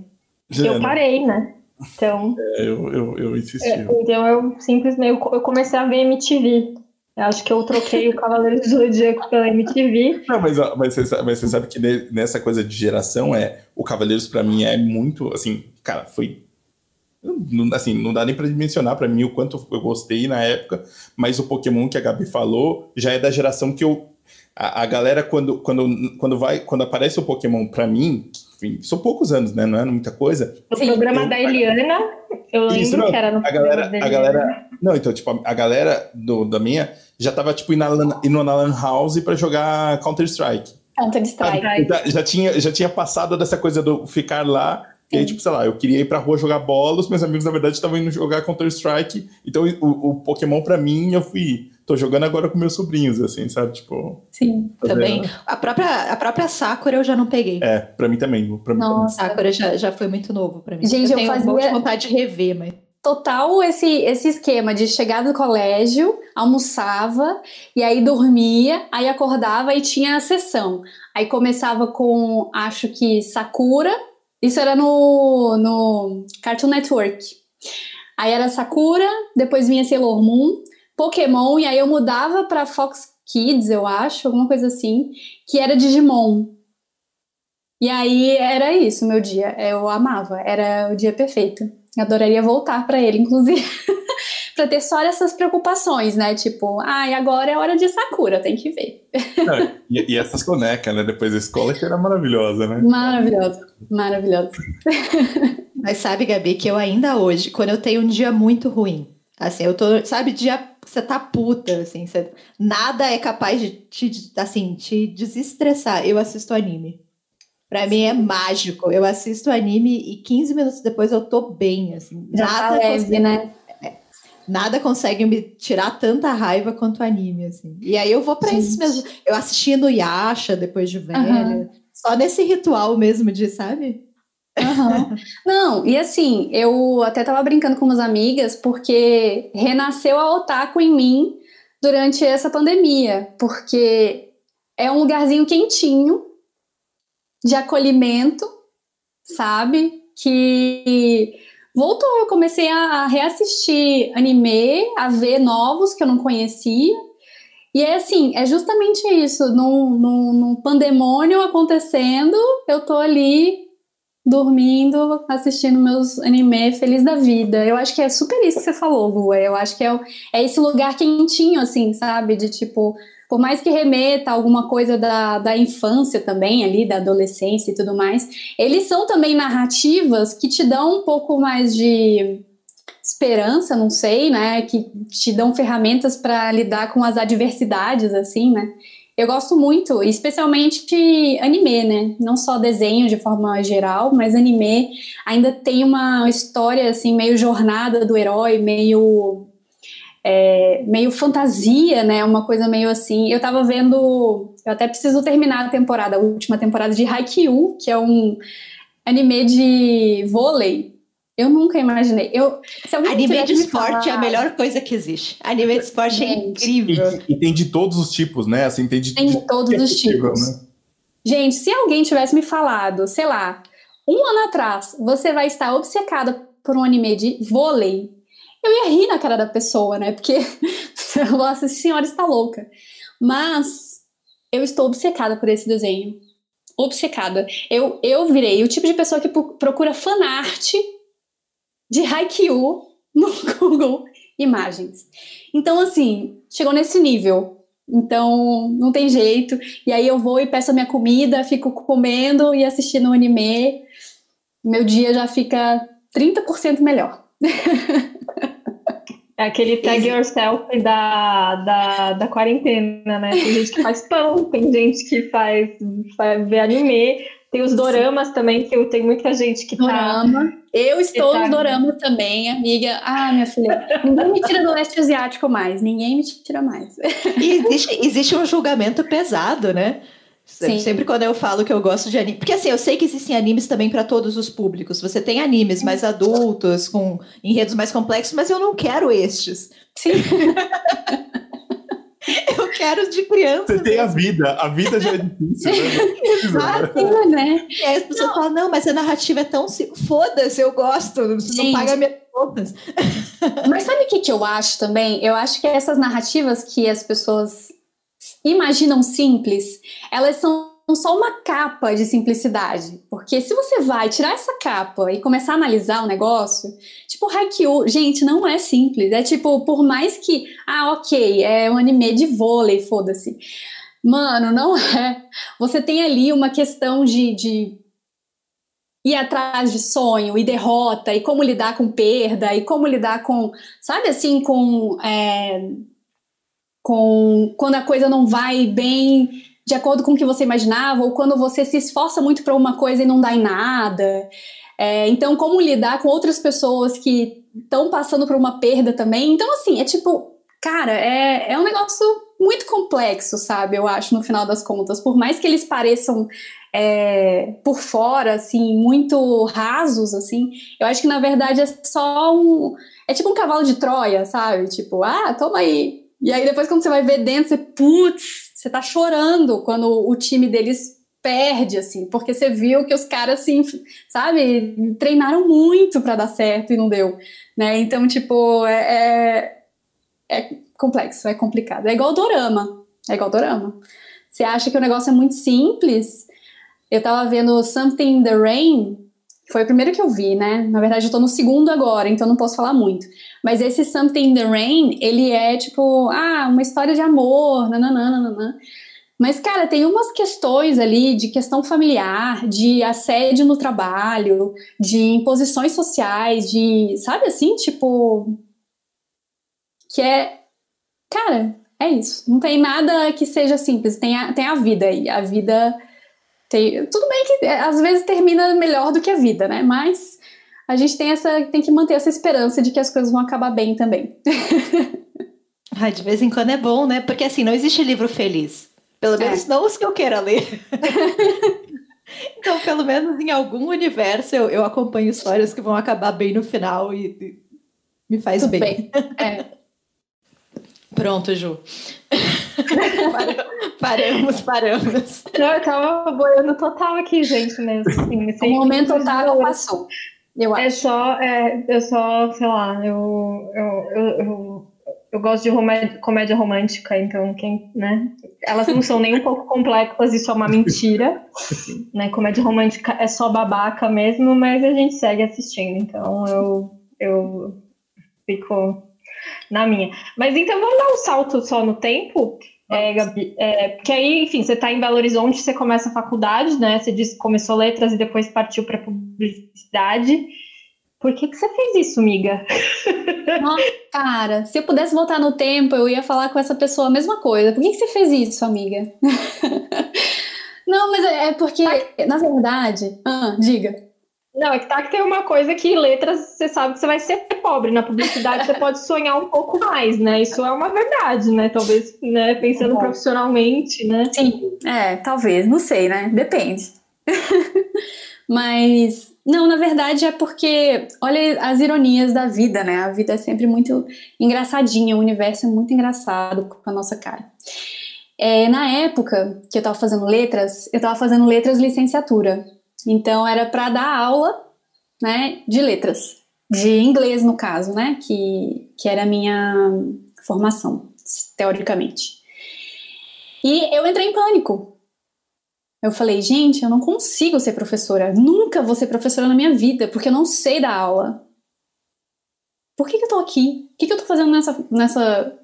Já eu parei, né? Então. É, eu, eu, eu insisti. É, então eu simplesmente eu comecei a ver MTV. Eu acho que eu troquei o [LAUGHS] Cavaleiros do Zodíaco pela MTV. Não, mas, mas, você, mas você sabe que nessa coisa de geração é. O Cavaleiros para mim é muito. Assim, cara, foi não, assim, não dá nem para mencionar para mim o quanto eu gostei na época, mas o Pokémon que a Gabi falou já é da geração que eu a, a galera, quando, quando, quando, vai, quando aparece o Pokémon pra mim, enfim, são poucos anos, né? Não é muita coisa. No Sim, programa eu, da Eliana, eu lembro isso, não, que era no a galera, a galera Não, então, tipo, a galera do, da minha já tava, tipo, indo na, indo na Lan House pra jogar Counter-Strike. Counter-Strike. Já, já, tinha, já tinha passado dessa coisa do ficar lá e aí, tipo, sei lá, eu queria ir pra rua jogar bola, os meus amigos, na verdade, estavam indo jogar Counter-Strike. Então, o, o, Pokémon, pra mim, eu fui. Tô jogando agora com meus sobrinhos, assim, sabe? Tipo. Sim, também. A própria, a própria Sakura eu já não peguei. É, pra mim também. Pra mim Nossa, também. Sakura já, já foi muito novo pra mim. Gente, eu, eu tenho fazia... vontade de rever, mas total esse, esse esquema de chegar do colégio, almoçava e aí dormia, aí acordava e tinha a sessão. Aí começava com, acho que Sakura, isso era no, no Cartoon Network. Aí era Sakura, depois vinha Sailor Moon, Pokémon, e aí eu mudava para Fox Kids, eu acho, alguma coisa assim, que era Digimon. E aí era isso, meu dia. Eu amava, era o dia perfeito. Eu adoraria voltar para ele, inclusive. [LAUGHS] para ter só essas preocupações, né? Tipo, ai, ah, agora é hora de Sakura, tem que ver. Não, e, e, essas conecas, né? Depois da escola, que era maravilhosa, né? Maravilhosa, maravilhosa. [LAUGHS] Mas sabe, Gabi, que eu ainda hoje, quando eu tenho um dia muito ruim, assim, eu tô, sabe, dia você tá puta, assim, você, nada é capaz de te, assim, te desestressar. Eu assisto anime. Pra mim é mágico. Eu assisto anime e 15 minutos depois eu tô bem, assim. Já tá nada tá leve, né? nada consegue me tirar tanta raiva quanto o anime, assim. E aí eu vou para esses mesmos. Eu assisti no Yasha depois de velha. Uhum. Só nesse ritual mesmo de, sabe? Uhum. Não, e assim, eu até tava brincando com umas amigas porque renasceu a otaku em mim durante essa pandemia, porque é um lugarzinho quentinho de acolhimento, sabe? Que voltou. Eu comecei a, reassistir anime, a ver novos que eu não conhecia. E é assim, é justamente isso. Num, pandemônio acontecendo, eu tô ali dormindo, assistindo meus anime feliz da vida. Eu acho que é super isso que você falou, Lua. Eu acho que é, é esse lugar quentinho, assim, sabe? De tipo, por mais que remeta alguma coisa da, da infância também ali, da adolescência e tudo mais, eles são também narrativas que te dão um pouco mais de esperança, não sei, né, que te dão ferramentas para lidar com as adversidades, assim, né. Eu gosto muito, especialmente de anime, né? Não só desenho de forma geral, mas anime ainda tem uma história assim meio jornada do herói, meio é, meio fantasia, né? Uma coisa meio assim. Eu tava vendo. Eu até preciso terminar a temporada, a última temporada de Haikyuu, que é um anime de vôlei. Eu nunca imaginei. Eu, anime de esporte falar... é a melhor coisa que existe. Anime de esporte é Gente, é incrível. E, e, tem de todos os tipos, né? Assim, tem de, tem de, todos os tipos. Né? Gente, se alguém tivesse me falado, sei lá, um ano atrás, você vai estar obcecada por um anime de vôlei, eu ia rir na cara da pessoa, né? Porque, [LAUGHS] nossa, senhora está louca. Mas eu estou obcecada por esse desenho. Obcecada. Eu, eu virei o tipo de pessoa que procura fanart de Haikyuu no [LAUGHS] Google Imagens. Então, assim, chegou nesse nível. Então, não tem jeito. E aí eu vou e peço a minha comida, fico comendo e assistindo o anime. Meu dia já fica 30% melhor. [LAUGHS] É aquele tag yourself da, da, da quarentena, né? Tem gente que faz pão, tem gente que faz, faz anime, tem os doramas Sim. também, que eu tenho muita gente que Dorama. tá. Eu estou tá... nos doramas também, amiga. Ah, minha filha, ninguém me tira do leste asiático mais, ninguém me tira mais. E existe, existe um julgamento pesado, né? Sim. Sempre quando eu falo que eu gosto de anime. Porque assim, eu sei que existem animes também para todos os públicos. Você tem animes mais adultos, com enredos mais complexos, mas eu não quero estes. Sim. [LAUGHS] [LAUGHS] eu quero de criança. Você tem a vida, a vida já é difícil, né? [LAUGHS] Exato, né? E aí as pessoas não. falam, não, mas a narrativa é tão. Foda-se, eu gosto, Gente. não paga minhas contas. [LAUGHS] Mas sabe o que, que eu acho também? Eu acho que essas narrativas que as pessoas imaginam simples, elas são só uma capa de simplicidade. Porque se você vai tirar essa capa e começar a analisar o negócio, tipo, Haikyuu, gente, não é simples. É tipo, por mais que, ah, ok, é um anime de vôlei, foda-se. Mano, não [LAUGHS] é. Você tem ali uma questão de, de ir atrás de sonho e derrota, e como lidar com perda, e como lidar com, sabe assim, com. É, com quando a coisa não vai bem de acordo com o que você imaginava, ou quando você se esforça muito para uma coisa e não dá em nada. É, então, como lidar com outras pessoas que estão passando por uma perda também. Então, assim, é tipo, cara, é, é um negócio muito complexo, sabe? Eu acho, no final das contas. Por mais que eles pareçam é, por fora, assim, muito rasos, assim, eu acho que na verdade é só um. É tipo um cavalo de Troia, sabe? Tipo, ah, toma aí, e aí depois quando você vai ver dentro, você, putz, você tá chorando quando o time deles perde, assim, porque você viu que os caras, assim, sabe, treinaram muito para dar certo e não deu, né? Então, tipo, é, é, é complexo, é complicado. É igual dorama, é igual dorama. Você acha que o negócio é muito simples? Eu tava vendo Something in the Rain, foi o primeiro que eu vi, né? Na verdade, eu tô no segundo agora, então não posso falar muito. Mas esse Something in the Rain, ele é tipo, ah, uma história de amor, nananana. Mas, cara, tem umas questões ali de questão familiar, de assédio no trabalho, de imposições sociais, de, sabe assim, tipo. Que é. Cara, é isso. Não tem nada que seja simples. Tem a, tem a vida aí. A vida tem, tudo bem que é, às vezes termina melhor do que a vida, né? Mas a gente tem essa tem que manter essa esperança de que as coisas vão acabar bem também. [LAUGHS] Ai, de vez em quando é bom, né? Porque assim, não existe livro feliz. Pelo menos é. não os que eu queira ler. [LAUGHS] então, pelo menos em algum universo eu, eu acompanho histórias que vão acabar bem no final e, e me faz Tudo bem. bem. É. [LAUGHS] Pronto, Ju. [LAUGHS] paramos, paramos. Não, eu tava boiando total aqui, gente, mesmo. Assim, o momento total passou. Eu é acho. só, é, eu só, sei lá, eu, eu, eu, eu, eu gosto de comédia romântica, então quem, né? Elas não são nem um pouco complexas, isso é uma mentira. né? Comédia romântica é só babaca mesmo, mas a gente segue assistindo, então eu, eu fico na minha. Mas então vamos dar um salto só no tempo, é, Gabi, é, porque aí, enfim, você está em Belo Horizonte, você começa a faculdade, né? Você disse que começou letras e depois partiu para publicidade. Por que, que você fez isso, amiga? Nossa, cara, se eu pudesse voltar no tempo, eu ia falar com essa pessoa a mesma coisa. Por que, que você fez isso, amiga? [LAUGHS] Não, mas é, é porque, na verdade. Ah, diga. Não, é que tá que tem uma coisa que letras você sabe que você vai ser pobre. Na publicidade você pode sonhar um pouco mais, né? Isso é uma verdade, né? Talvez, né, pensando é profissionalmente, né? Sim, é, talvez, não sei, né? Depende. [LAUGHS] Mas não, na verdade é porque olha as ironias da vida, né? A vida é sempre muito engraçadinha, o universo é muito engraçado com a nossa cara. É, na época que eu tava fazendo letras, eu tava fazendo letras licenciatura. Então era para dar aula, né, de letras, de inglês no caso, né, que, que era a minha formação, teoricamente. E eu entrei em pânico. Eu falei, gente, eu não consigo ser professora, nunca vou ser professora na minha vida, porque eu não sei dar aula. Por que, que eu tô aqui? O que, que eu tô fazendo nessa, nessa,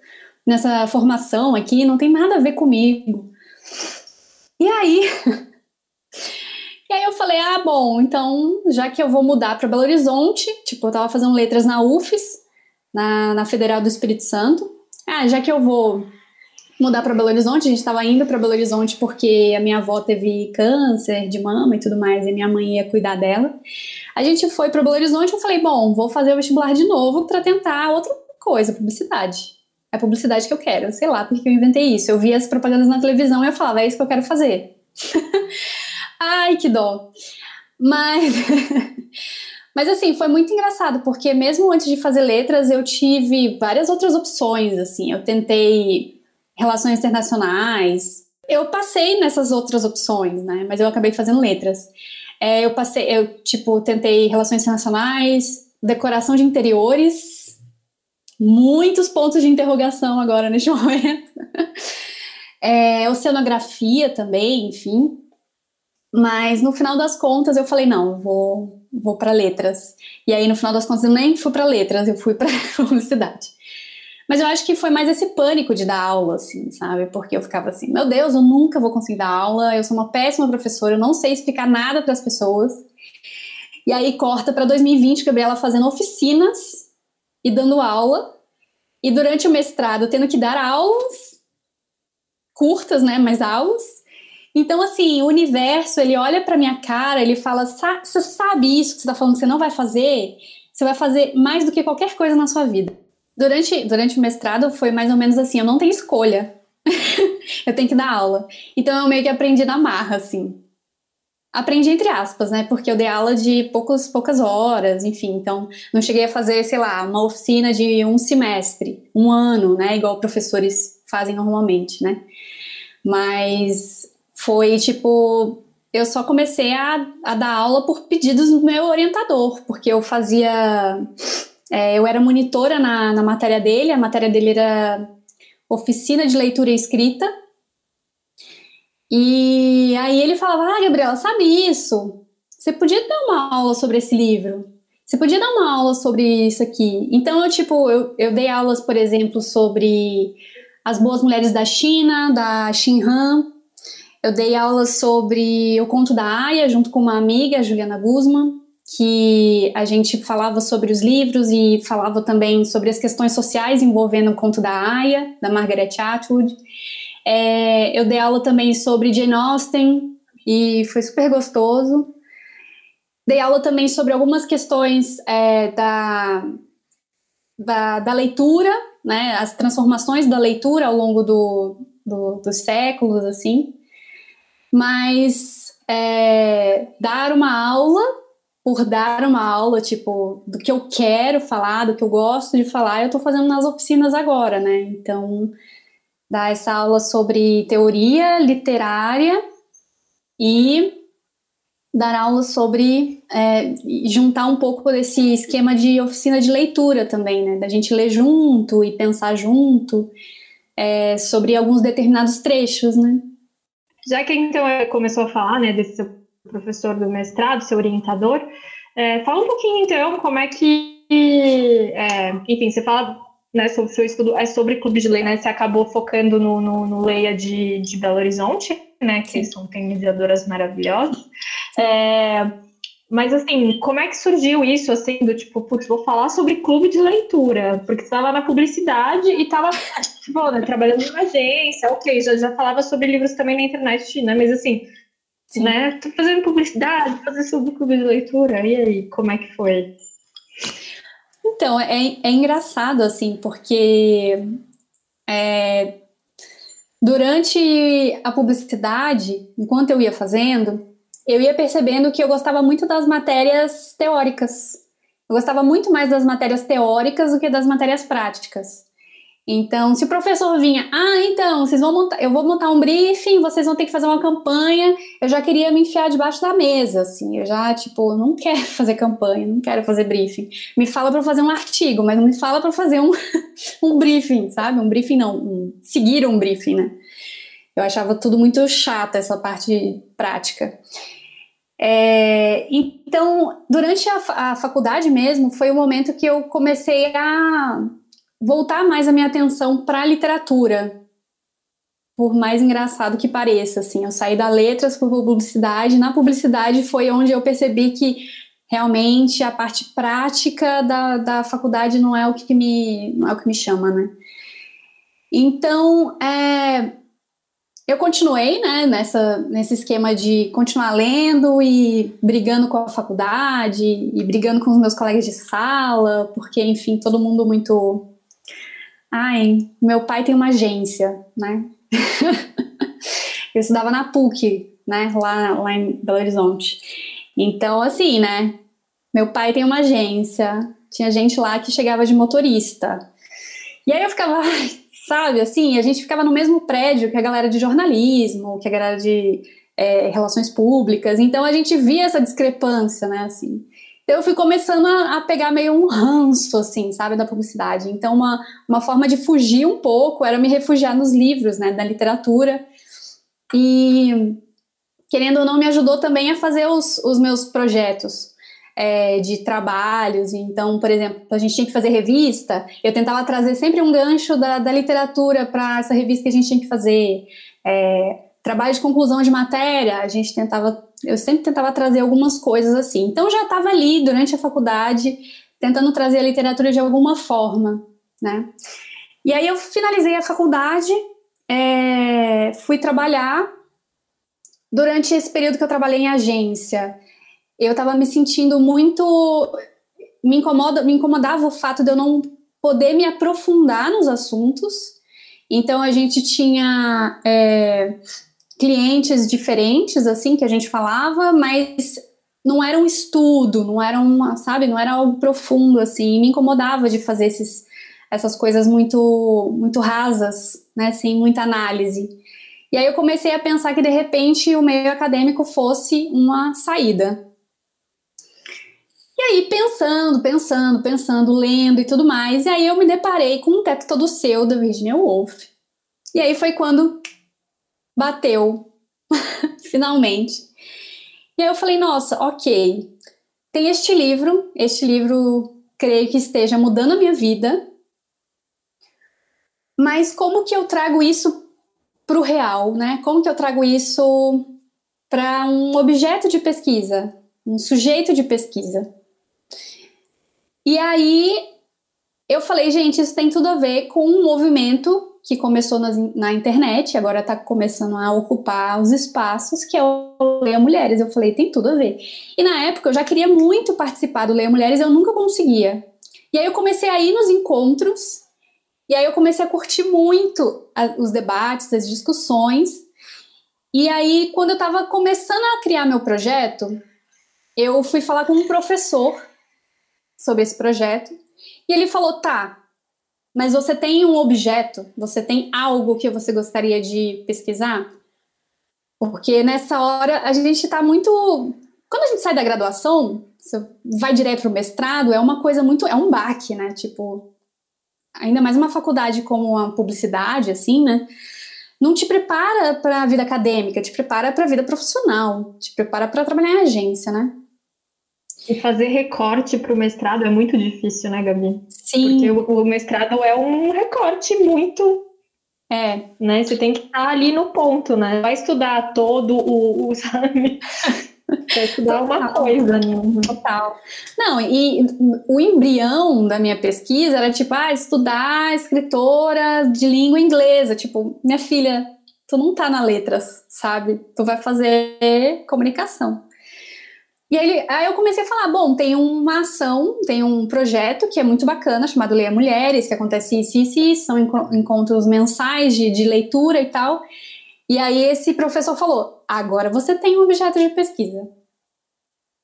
nessa formação aqui? Não tem nada a ver comigo. E aí, [LAUGHS] E aí eu falei, ah, bom, então já que eu vou mudar para Belo Horizonte, tipo, eu tava fazendo letras na UFES, na, na Federal do Espírito Santo. Ah, já que eu vou mudar para Belo Horizonte, a gente estava indo para Belo Horizonte porque a minha avó teve câncer de mama e tudo mais, e minha mãe ia cuidar dela. A gente foi para Belo Horizonte, eu falei, bom, vou fazer o vestibular de novo para tentar outra coisa, publicidade. É a publicidade que eu quero, sei lá porque eu inventei isso. Eu via as propagandas na televisão e eu falava, é isso que eu quero fazer. [LAUGHS] Ai, que dó. Mas, [LAUGHS] mas assim, foi muito engraçado, porque mesmo antes de fazer letras, eu tive várias outras opções, assim. Eu tentei relações internacionais. Eu passei nessas outras opções, né? Mas eu acabei fazendo letras. É, eu passei, eu, tipo, tentei relações internacionais, decoração de interiores, muitos pontos de interrogação agora neste [LAUGHS] momento. É, oceanografia também, enfim. Mas no final das contas eu falei, não, vou, vou para letras. E aí no final das contas eu nem fui para letras, eu fui para [LAUGHS] publicidade. Mas eu acho que foi mais esse pânico de dar aula, assim, sabe? Porque eu ficava assim, meu Deus, eu nunca vou conseguir dar aula, eu sou uma péssima professora, eu não sei explicar nada para as pessoas. E aí corta para 2020, Gabriela fazendo oficinas e dando aula. E durante o mestrado tendo que dar aulas curtas, né, mas aulas então, assim, o universo, ele olha para minha cara, ele fala: você sabe isso que você está falando que você não vai fazer? Você vai fazer mais do que qualquer coisa na sua vida. Durante, durante o mestrado foi mais ou menos assim: eu não tenho escolha. [LAUGHS] eu tenho que dar aula. Então eu meio que aprendi na marra, assim. Aprendi entre aspas, né? Porque eu dei aula de poucos, poucas horas, enfim. Então não cheguei a fazer, sei lá, uma oficina de um semestre, um ano, né? Igual professores fazem normalmente, né? Mas foi tipo. Eu só comecei a, a dar aula por pedidos do meu orientador, porque eu fazia. É, eu era monitora na, na matéria dele, a matéria dele era oficina de leitura e escrita. E aí ele falava: Ah, Gabriela, sabe isso? Você podia dar uma aula sobre esse livro? Você podia dar uma aula sobre isso aqui? Então, eu, tipo, eu, eu dei aulas, por exemplo, sobre as boas mulheres da China, da Xin Han, eu dei aula sobre o conto da Aya junto com uma amiga, Juliana Guzman, que a gente falava sobre os livros e falava também sobre as questões sociais envolvendo o conto da Aya, da Margaret Atwood. É, eu dei aula também sobre Jane Austen e foi super gostoso. Dei aula também sobre algumas questões é, da, da, da, leitura, né, as transformações da leitura ao longo do, do, dos séculos, assim mas é, dar uma aula por dar uma aula, tipo, do que eu quero falar, do que eu gosto de falar, eu estou fazendo nas oficinas agora, né? Então, dar essa aula sobre teoria literária e dar aula sobre é, juntar um pouco desse esquema de oficina de leitura também, né? Da gente ler junto e pensar junto é, sobre alguns determinados trechos, né? Já que então começou a falar, né, desse seu professor do mestrado, seu orientador, é, fala um pouquinho então como é que, é, enfim, você fala né, sobre o seu estudo é sobre clube de lei, né? Você acabou focando no, no, no Leia de, de Belo Horizonte, né? Que são tem mediadoras maravilhosas. É, mas assim, como é que surgiu isso, assim, do tipo, putz, vou falar sobre clube de leitura, porque você estava na publicidade e estava, tipo, né, trabalhando em uma agência, ok, já, já falava sobre livros também na internet, né, mas assim, Sim. né, tô fazendo publicidade, fazer sobre clube de leitura, e aí, como é que foi? Então, é, é engraçado, assim, porque é, durante a publicidade, enquanto eu ia fazendo, eu ia percebendo que eu gostava muito das matérias teóricas. Eu gostava muito mais das matérias teóricas do que das matérias práticas. Então, se o professor vinha, ah, então, vocês vão montar, eu vou montar um briefing, vocês vão ter que fazer uma campanha, eu já queria me enfiar debaixo da mesa, assim, eu já, tipo, não quero [LAUGHS] fazer campanha, não quero fazer briefing. Me fala para fazer um artigo, mas não me fala para fazer um, [LAUGHS] um briefing, sabe? Um briefing não, um, seguir um briefing, né? Eu achava tudo muito chato, essa parte prática. É, então, durante a, a, faculdade mesmo, foi o momento que eu comecei a voltar mais a minha atenção para a literatura. Por mais engraçado que pareça, assim, eu saí da letras para publicidade. Na publicidade foi onde eu percebi que realmente a parte prática da, da faculdade não é o que me não é o que me chama, né? Então, é, eu continuei né, nessa, nesse esquema de continuar lendo e brigando com a faculdade e brigando com os meus colegas de sala, porque, enfim, todo mundo muito. Ai, meu pai tem uma agência, né? [LAUGHS] eu estudava na PUC né? Lá, lá em Belo Horizonte. Então, assim, né? Meu pai tem uma agência, tinha gente lá que chegava de motorista. E aí eu ficava, sabe, assim, a gente ficava no mesmo prédio que a galera de jornalismo, que a galera de é, relações públicas, então a gente via essa discrepância, né, assim. Então eu fui começando a, a, pegar meio um ranço, assim, sabe, da publicidade. Então uma, uma forma de fugir um pouco era me refugiar nos livros, né, da literatura. E, querendo ou não, me ajudou também a fazer os, os meus projetos. É, de trabalhos, então, por exemplo, a gente tinha que fazer revista, eu tentava trazer sempre um gancho da, da literatura para essa revista que a gente tinha que fazer. É, trabalho de conclusão de matéria, a gente tentava, eu sempre tentava trazer algumas coisas assim. Então já estava ali durante a faculdade tentando trazer a literatura de alguma forma, né? E aí eu finalizei a faculdade, é, fui trabalhar. Durante esse período que eu trabalhei em agência, eu estava me sentindo muito, me incomoda, me incomodava o fato de eu não poder me aprofundar nos assuntos. Então a gente tinha é, clientes diferentes, assim, que a gente falava, mas não era um estudo, não era uma, sabe, não era algo profundo, assim, me incomodava de fazer esses, essas coisas muito, muito rasas, né, sem muita análise. E aí eu comecei a pensar que, de repente, o meio acadêmico fosse uma saída. E aí, pensando, pensando, pensando, lendo e tudo mais, e aí eu me deparei com um teto todo seu, da Virginia Woolf. E aí foi quando bateu, [LAUGHS] finalmente. E aí eu falei, nossa, ok, tem este livro, este livro creio que esteja mudando a minha vida, mas como que eu trago isso para o real, né? Como que eu trago isso para um objeto de pesquisa, um sujeito de pesquisa? E aí eu falei, gente, isso tem tudo a ver com um movimento que começou nas, na internet, agora está começando a ocupar os espaços, que é o Leia Mulheres. Eu falei, tem tudo a ver. E na época eu já queria muito participar do Leia Mulheres, eu nunca conseguia. E aí eu comecei a ir nos encontros, e aí eu comecei a curtir muito a, os debates, as discussões. E aí, quando eu estava começando a criar meu projeto, eu fui falar com um professor sobre esse projeto, e ele falou: tá, mas você tem um objeto, você tem algo que você gostaria de pesquisar? Porque nessa hora a gente está muito. Quando a gente sai da graduação, você vai direto para o mestrado, é uma coisa muito. É um baque, né? Tipo, ainda mais uma faculdade como a publicidade, assim, né? Não te prepara para a vida acadêmica, te prepara para a vida profissional, te prepara para trabalhar em agência, né? E fazer recorte para o mestrado é muito difícil, né, Gabi? Sim. Porque o, o mestrado é um recorte muito é. Né? Você tem que estar ali no ponto, né? Vai estudar todo o, o [LAUGHS] sabe? Vai estudar Total. uma coisa, né? Total. Não, e o embrião da minha pesquisa era tipo, ah, estudar escritora de língua inglesa. Tipo, minha filha, tu não tá na letras, sabe? Tu vai fazer comunicação. E aí, aí eu comecei a falar, bom, tem uma ação, tem um projeto que é muito bacana, chamado Leia Mulheres, que acontece isso isso, isso são encontros mensais de, de leitura e tal. E aí esse professor falou, agora você tem um objeto de pesquisa.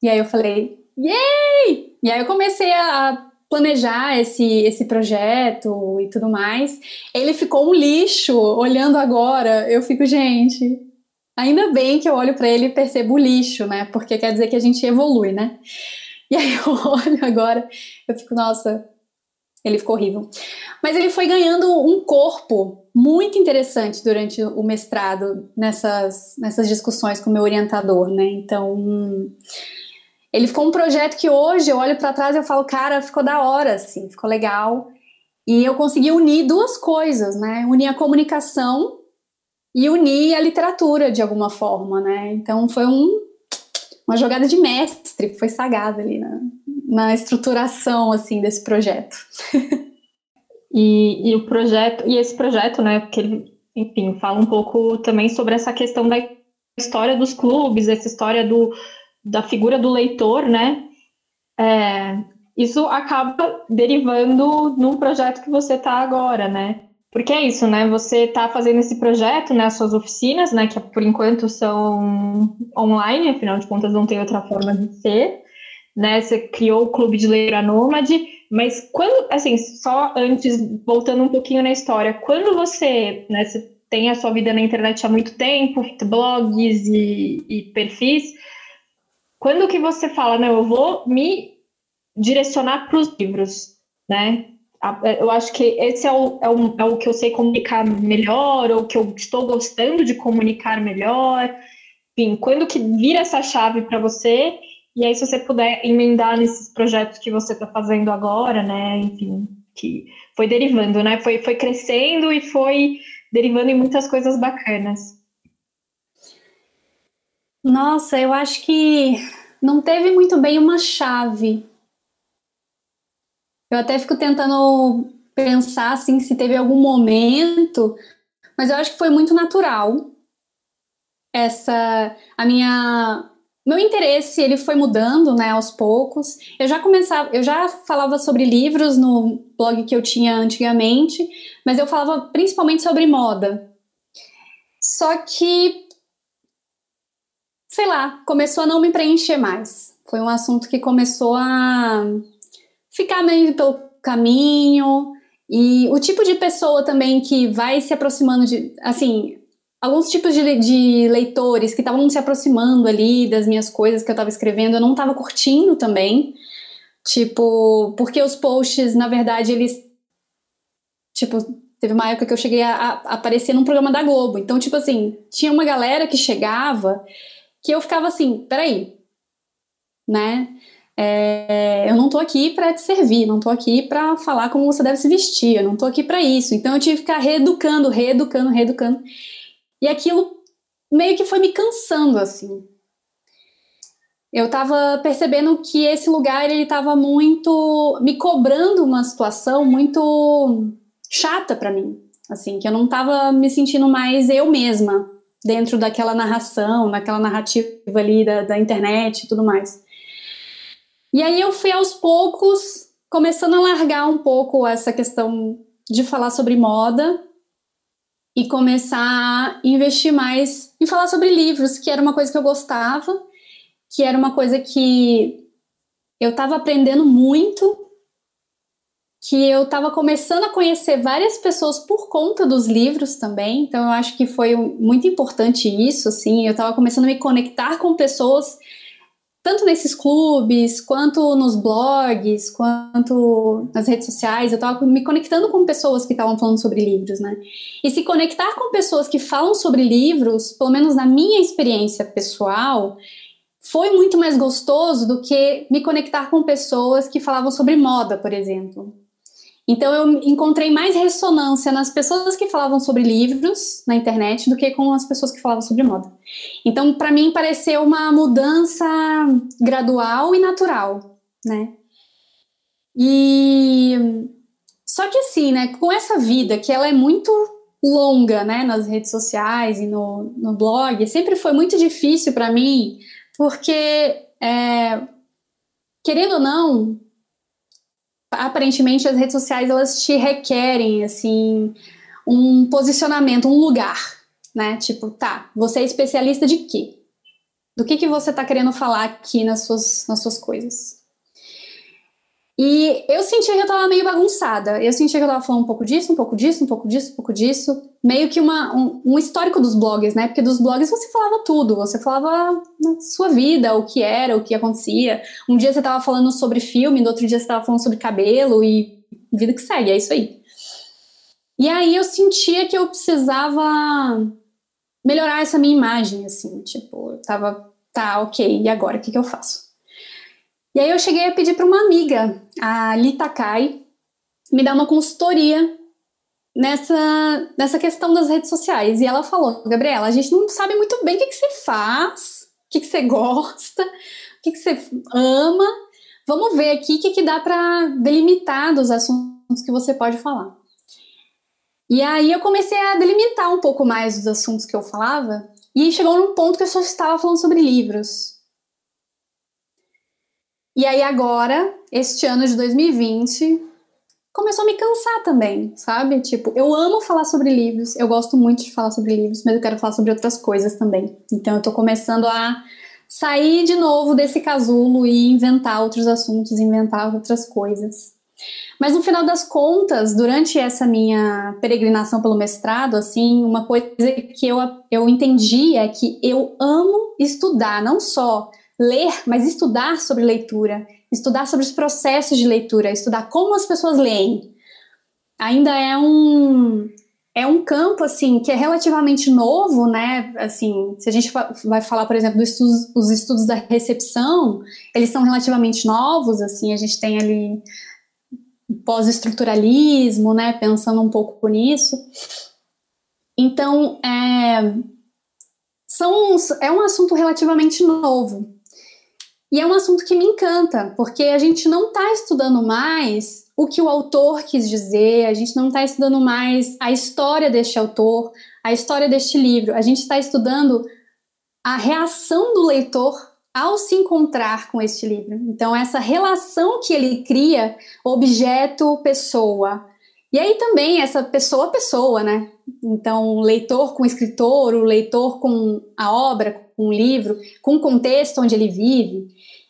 E aí eu falei, yay! E aí eu comecei a planejar esse, esse projeto e tudo mais. Ele ficou um lixo, olhando agora, eu fico, gente, Ainda bem que eu olho para ele e percebo o lixo, né? Porque quer dizer que a gente evolui, né? [LAUGHS] E aí eu olho agora, eu fico, nossa, ele ficou horrível. Mas ele foi ganhando um corpo muito interessante durante o mestrado, nessas, nessas discussões com o meu orientador, né? Então, ele ficou um projeto que hoje eu olho para trás e eu falo, cara, ficou da hora, assim, ficou legal. E eu consegui unir duas coisas, né? Unir a comunicação e unir a literatura de alguma forma, né? Então foi um, uma jogada de mestre, foi sagada ali na, na estruturação assim desse projeto. [LAUGHS] e, e, o projeto e esse projeto, né? Porque ele, enfim, fala um pouco também sobre essa questão da história dos clubes, essa história do, da figura do leitor, né? É, isso acaba derivando num projeto que você está agora, né? Porque é isso, né? Você está fazendo esse projeto, né? As suas oficinas, né? Que por enquanto são online, afinal de contas não tem outra forma de ser, né? Você criou o Clube de Leitura Nômade, mas quando, assim, só antes, voltando um pouquinho na história, quando você, né? Você tem a sua vida na internet há muito tempo, blogs e, e perfis, quando que você fala, não, eu vou me direcionar para os livros, né? Eu acho que esse é o, é, o, é o que eu sei comunicar melhor, ou que eu estou gostando de comunicar melhor. Enfim, quando que vira essa chave para você? E aí, se você puder emendar nesses projetos que você está fazendo agora, né? Enfim, que foi derivando, né? Foi, foi crescendo e foi derivando em muitas coisas bacanas. Nossa, eu acho que não teve muito bem uma chave. Eu até fico tentando pensar assim se teve algum momento, mas eu acho que foi muito natural. Essa a minha meu interesse ele foi mudando, né, aos poucos. Eu já começava, eu já falava sobre livros no blog que eu tinha antigamente, mas eu falava principalmente sobre moda. Só que sei lá, começou a não me preencher mais. Foi um assunto que começou a ficar meio pelo caminho e o tipo de pessoa também que vai se aproximando de, assim, alguns tipos de, de leitores que estavam se aproximando ali das minhas coisas que eu estava escrevendo, eu não estava curtindo também. Tipo, porque os posts, na verdade, eles. Tipo, teve uma época que eu cheguei a, a, aparecer num programa da Globo. Então, tipo assim, tinha uma galera que chegava que eu ficava assim: peraí, né? É, eu não tô aqui para te servir, não tô aqui para falar como você deve se vestir, eu não tô aqui para isso. Então eu tive que ficar reeducando, reeducando, reeducando. E aquilo meio que foi me cansando, assim. Eu tava percebendo que esse lugar, ele tava muito... me cobrando uma situação muito chata para mim. Assim, que eu não tava me sentindo mais eu mesma dentro daquela narração, naquela narrativa ali da, da internet e tudo mais. E aí eu fui aos poucos começando a largar um pouco essa questão de falar sobre moda e começar a investir mais em falar sobre livros, que era uma coisa que eu gostava, que era uma coisa que eu estava aprendendo muito, que eu estava começando a conhecer várias pessoas por conta dos livros também, então eu acho que foi muito importante isso, assim, eu estava começando a me conectar com pessoas tanto nesses clubes, quanto nos blogs, quanto nas redes sociais, eu estava me conectando com pessoas que estavam falando sobre livros, né? E se conectar com pessoas que falam sobre livros, pelo menos na minha experiência pessoal, foi muito mais gostoso do que me conectar com pessoas que falavam sobre moda, por exemplo. Então eu encontrei mais ressonância nas pessoas que falavam sobre livros na internet do que com as pessoas que falavam sobre moda. Então para mim pareceu uma mudança gradual e natural, né? E só que assim, né, com essa vida que ela é muito longa, né, nas redes sociais e no, no blog, sempre foi muito difícil para mim, porque é, querendo ou não, aparentemente as redes sociais elas te requerem assim um posicionamento, um lugar, né? Tipo, tá, você é especialista de quê? Do que que você tá querendo falar aqui nas suas nas suas coisas? E eu sentia que eu tava meio bagunçada. Eu sentia que eu tava falando um pouco disso, um pouco disso, um pouco disso, um pouco disso. Meio que uma, um, um histórico dos blogs, né? Porque dos blogs você falava tudo. Você falava sua vida, o que era, o que acontecia. Um dia você tava falando sobre filme, no outro dia você tava falando sobre cabelo e vida que segue, é isso aí. E aí eu sentia que eu precisava melhorar essa minha imagem, assim. Tipo, eu tava, tá, ok, e agora? O que, que eu faço? E aí eu cheguei a pedir para uma amiga, a Lita Kai, me dar uma consultoria nessa, nessa questão das redes sociais. E ela falou, Gabriela, a gente não sabe muito bem o que, que você faz, o que, que você gosta, o que, que você ama. Vamos ver aqui o que, que dá para delimitar dos assuntos que você pode falar. E aí eu comecei a delimitar um pouco mais dos assuntos que eu falava, e chegou num ponto que eu só estava falando sobre livros. E aí agora, este ano de 2020, começou a me cansar também, sabe? Tipo, eu amo falar sobre livros, eu gosto muito de falar sobre livros, mas eu quero falar sobre outras coisas também. Então eu tô começando a sair de novo desse casulo e inventar outros assuntos, inventar outras coisas. Mas no final das contas, durante essa minha peregrinação pelo mestrado, assim, uma coisa que eu, eu entendi é que eu amo estudar, não só ler, mas estudar sobre leitura, estudar sobre os processos de leitura, estudar como as pessoas leem. Ainda é um é um campo assim que é relativamente novo, né? Assim, se a gente vai falar, por exemplo, dos estudos, os estudos da recepção, eles são relativamente novos, assim, a gente tem ali pós-estruturalismo, né? Pensando um pouco nisso. Então, é, são, é um assunto relativamente novo. E é um assunto que me encanta, porque a gente não está estudando mais o que o autor quis dizer, a gente não está estudando mais a história deste autor, a história deste livro, a gente está estudando a reação do leitor ao se encontrar com este livro. Então, essa relação que ele cria, objeto-pessoa. E aí também essa pessoa-pessoa, né? Então, o leitor com o escritor, o leitor com a obra, com o livro, com o contexto onde ele vive.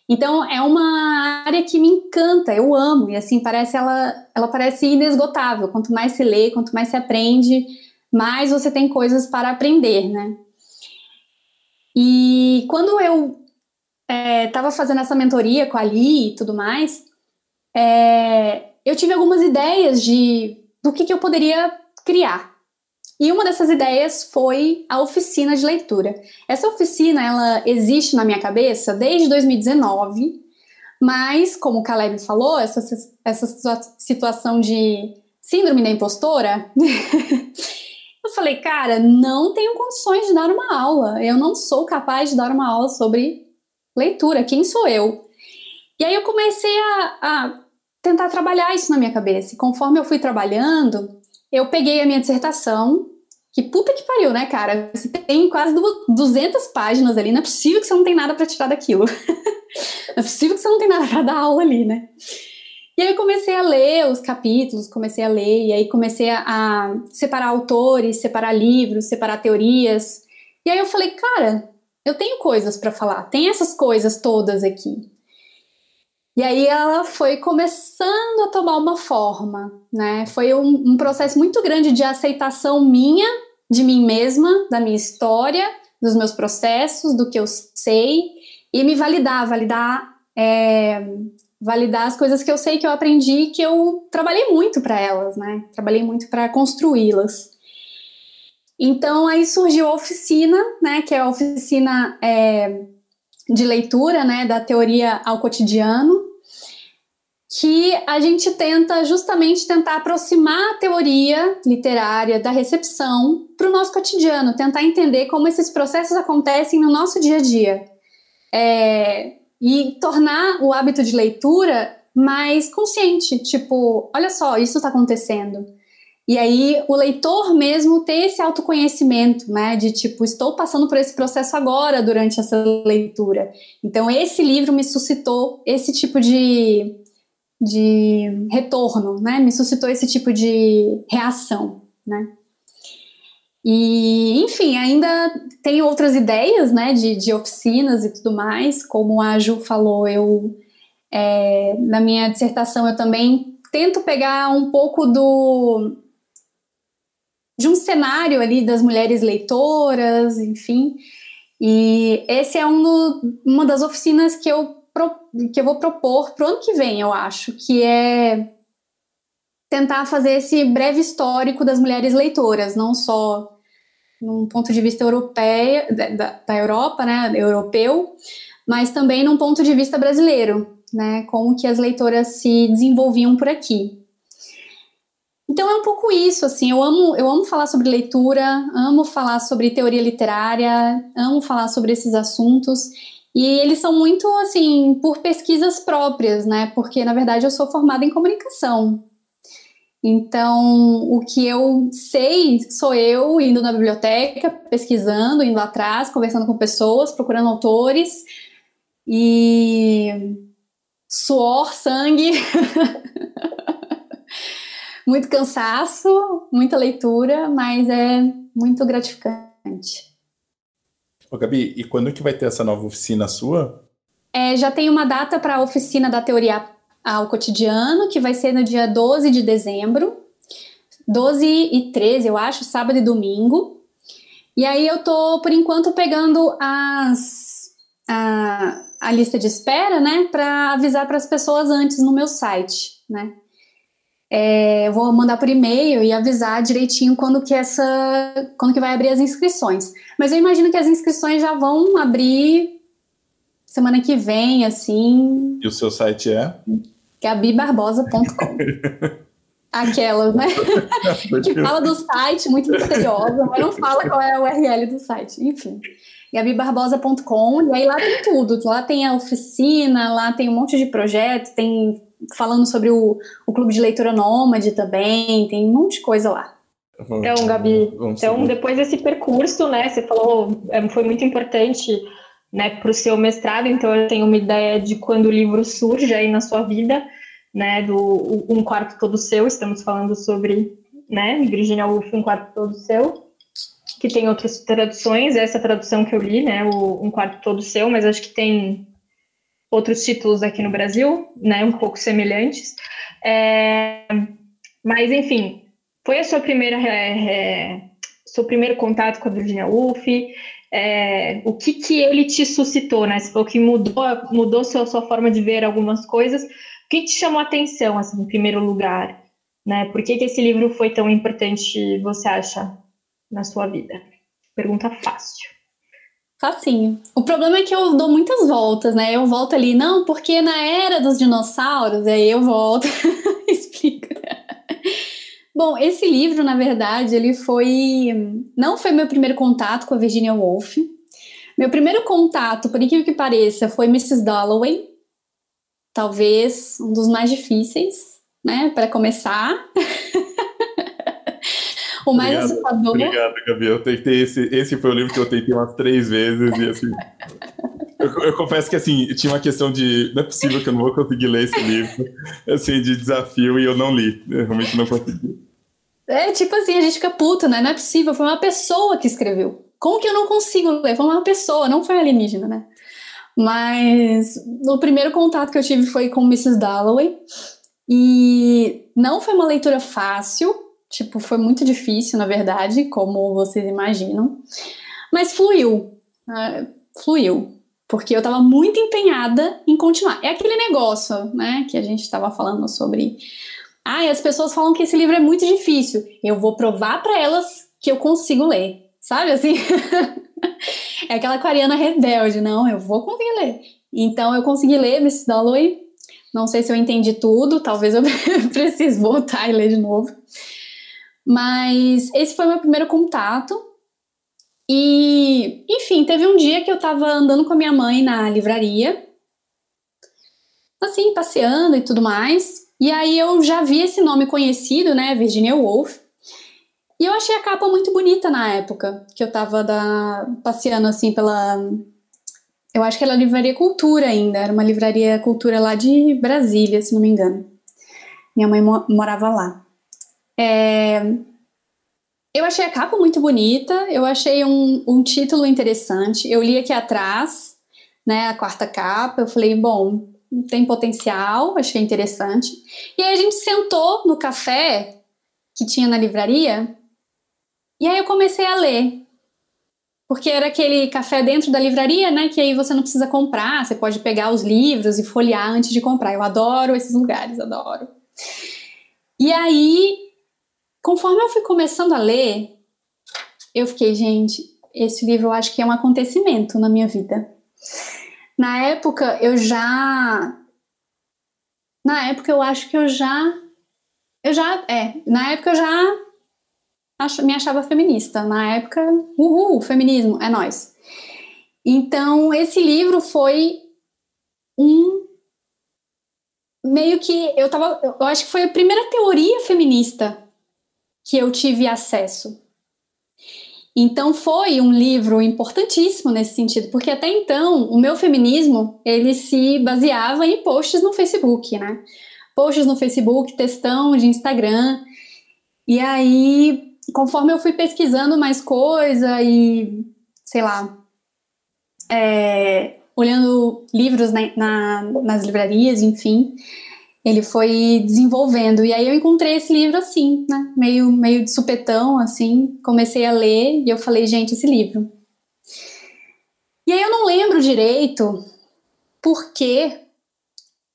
Então é uma área que me encanta, eu amo e assim parece ela, ela parece inesgotável. Quanto mais se lê, quanto mais se aprende, mais você tem coisas para aprender, né? E quando eu estava é, fazendo essa mentoria com a e tudo mais, é, eu tive algumas ideias de do que, que eu poderia criar. E uma dessas ideias foi a oficina de leitura. Essa oficina, ela existe na minha cabeça desde 2019, mas, como o Caleb falou, essa, essa situação de síndrome da impostora, [LAUGHS] eu falei, cara, não tenho condições de dar uma aula. Eu não sou capaz de dar uma aula sobre leitura. Quem sou eu? E aí eu comecei a, a tentar trabalhar isso na minha cabeça. E conforme eu fui trabalhando, eu peguei a minha dissertação, que puta que pariu, né, cara? Você tem quase 200 páginas ali, não é possível que você não tem nada para tirar daquilo. [LAUGHS] não é possível que você não tem nada para dar aula ali, né? E aí eu comecei a ler os capítulos, comecei a ler, e aí comecei a, separar autores, separar livros, separar teorias. E aí eu falei, cara, eu tenho coisas para falar, tem essas coisas todas aqui. E aí ela foi começando a tomar uma forma, né? Foi um, um, processo muito grande de aceitação minha, de mim mesma, da minha história, dos meus processos, do que eu sei, e me validar, validar, é, validar as coisas que eu sei que eu aprendi, que eu trabalhei muito para elas, né? Trabalhei muito para construí-las. Então aí surgiu a oficina, né? Que é a oficina é, de leitura, né? Da teoria ao cotidiano, que a gente tenta justamente tentar aproximar a teoria literária da recepção para o nosso cotidiano, tentar entender como esses processos acontecem no nosso dia a dia é, e tornar o hábito de leitura mais consciente, tipo, olha só, isso está acontecendo. E aí o leitor mesmo ter esse autoconhecimento, né, de tipo, estou passando por esse processo agora durante essa leitura. Então esse livro me suscitou esse tipo de de retorno, né? Me suscitou esse tipo de reação, né? E, enfim, ainda tem outras ideias, né, de, de oficinas e tudo mais. Como a Ju falou, eu, é, na minha dissertação, eu também tento pegar um pouco do de um cenário ali das mulheres leitoras, enfim. E esse é um do, uma das oficinas que eu que eu vou propor para o ano que vem, eu acho, que é tentar fazer esse breve histórico das mulheres leitoras, não só num ponto de vista europeia, da, da Europa, né, europeu, mas também num ponto de vista brasileiro, né, como que as leitoras se desenvolviam por aqui. Então é um pouco isso, assim, eu amo, eu amo falar sobre leitura, amo falar sobre teoria literária, amo falar sobre esses assuntos, e eles são muito, assim, por pesquisas próprias, né? Porque, na verdade, eu sou formada em comunicação. Então, o que eu sei sou eu indo na biblioteca, pesquisando, indo atrás, conversando com pessoas, procurando autores e suor, sangue. [LAUGHS] muito cansaço, muita leitura, mas é muito gratificante. Ô, Gabi, e quando que vai ter essa nova oficina sua? É, já tem uma data para a oficina da teoria ao cotidiano, que vai ser no dia 12 de dezembro, 12 e 13, eu acho, sábado e domingo. E aí eu tô, por enquanto, pegando as, a, a lista de espera, né, para avisar para as pessoas antes no meu site, né. É, vou mandar por e-mail e avisar direitinho quando que essa, quando que vai abrir as inscrições. Mas eu imagino que as inscrições já vão abrir semana que vem, assim. E o seu site é? gabibarbosa.com. [LAUGHS] Aquelas, né? que fala do site, muito misteriosa, mas não fala qual é a URL do site. Enfim, gabibarbosa.com, e aí lá tem tudo. Lá tem a oficina, lá tem um monte de projetos, tem falando sobre o, o Clube de Leitura Nômade também, tem um monte de coisa lá. Então, Gabi, então depois desse percurso, né, você falou, é, foi muito importante né, para o seu mestrado, então eu tenho uma ideia de quando o livro surge aí na sua vida, né, do Um Quarto Todo Seu, estamos falando sobre, né, Virginia Woolf, Um Quarto Todo Seu, que tem outras traduções, essa tradução que eu li, né, o Um Quarto Todo Seu, mas acho que tem outros títulos aqui no Brasil, né, um pouco semelhantes. É, mas, enfim, foi a sua primeira, é, é, seu primeiro contato com a Virginia Woolf, é, o que que ele te suscitou, né? Você falou que mudou, mudou sua, sua forma de ver algumas coisas. O que te chamou a atenção, assim, em primeiro lugar? Né? Por que, que esse livro foi tão importante, você acha, na sua vida? Pergunta fácil. Facinho. O problema é que eu dou muitas voltas, né? Eu volto ali, não, porque na era dos dinossauros, aí eu volto, [LAUGHS] explica. Bom, esse livro, na verdade, ele foi. Não foi meu primeiro contato com a Virginia Woolf. Meu primeiro contato, por incrível que pareça, foi Mrs. Dalloway. Talvez um dos mais difíceis, né, para começar. [LAUGHS] o mais obrigado, assustador. Obrigado, Gabi. Eu tentei esse, esse foi o livro que eu tentei umas três vezes e assim. Eu, eu, confesso que assim, tinha uma questão de. Não é possível que eu não vou conseguir ler esse livro, assim, de desafio, e eu não li. Eu realmente não consegui. É tipo assim, a gente fica puto, né? Não é possível, foi uma pessoa que escreveu. Como que eu não consigo ler? Foi uma pessoa, não foi alienígena, né? Mas o primeiro contato que eu tive foi com Mrs. Dalloway. E não foi uma leitura fácil, tipo, foi muito difícil, na verdade, como vocês imaginam. Mas fluiu, né? fluiu. Porque eu estava muito empenhada em continuar. É aquele negócio, né, que a gente estava falando sobre ah, e as pessoas falam que esse livro é muito difícil. Eu vou provar para elas que eu consigo ler. Sabe assim? [LAUGHS] é aquela aquariana rebelde. Não, eu vou conseguir ler. Então eu consegui ler Mrs. Dalloway. Não sei se eu entendi tudo, talvez eu [LAUGHS] precise voltar e ler de novo. Mas esse foi meu primeiro contato. E, enfim, teve um dia que eu estava andando com a minha mãe na livraria, assim, passeando e tudo mais. E aí eu já vi esse nome conhecido, né, Virginia Woolf. E eu achei a capa muito bonita na época, que eu tava da, passeando assim pela. Eu acho que era a Livraria Cultura ainda, era uma livraria cultura lá de Brasília, se não me engano. Minha mãe mo morava lá. É... Eu achei a capa muito bonita, eu achei um, um título interessante. Eu li aqui atrás, né, a quarta capa, eu falei, bom, tem potencial, achei interessante. E aí a gente sentou no café que tinha na livraria, e aí eu comecei a ler. Porque era aquele café dentro da livraria, né? Que aí você não precisa comprar, você pode pegar os livros e folhear antes de comprar. Eu adoro esses lugares, adoro. E aí, conforme eu fui começando a ler, eu fiquei, gente, esse livro eu acho que é um acontecimento na minha vida. Na época eu já. Na época eu acho que eu já. Eu já. É, na época eu já ach, me achava feminista. Na época, uhul, feminismo, é nós. Então esse livro foi um. Meio que eu tava. Eu acho que foi a primeira teoria feminista que eu tive acesso. Então foi um livro importantíssimo nesse sentido, porque até então o meu feminismo ele se baseava em posts no Facebook, né? Posts no Facebook, textão de Instagram. E aí, conforme eu fui pesquisando mais coisa e, sei lá, é, olhando livros na, na, nas livrarias, enfim, ele foi desenvolvendo. E aí eu encontrei esse livro assim, né? Meio, meio de supetão, assim. Comecei a ler e eu falei, gente, esse livro. E aí eu não lembro direito por quê,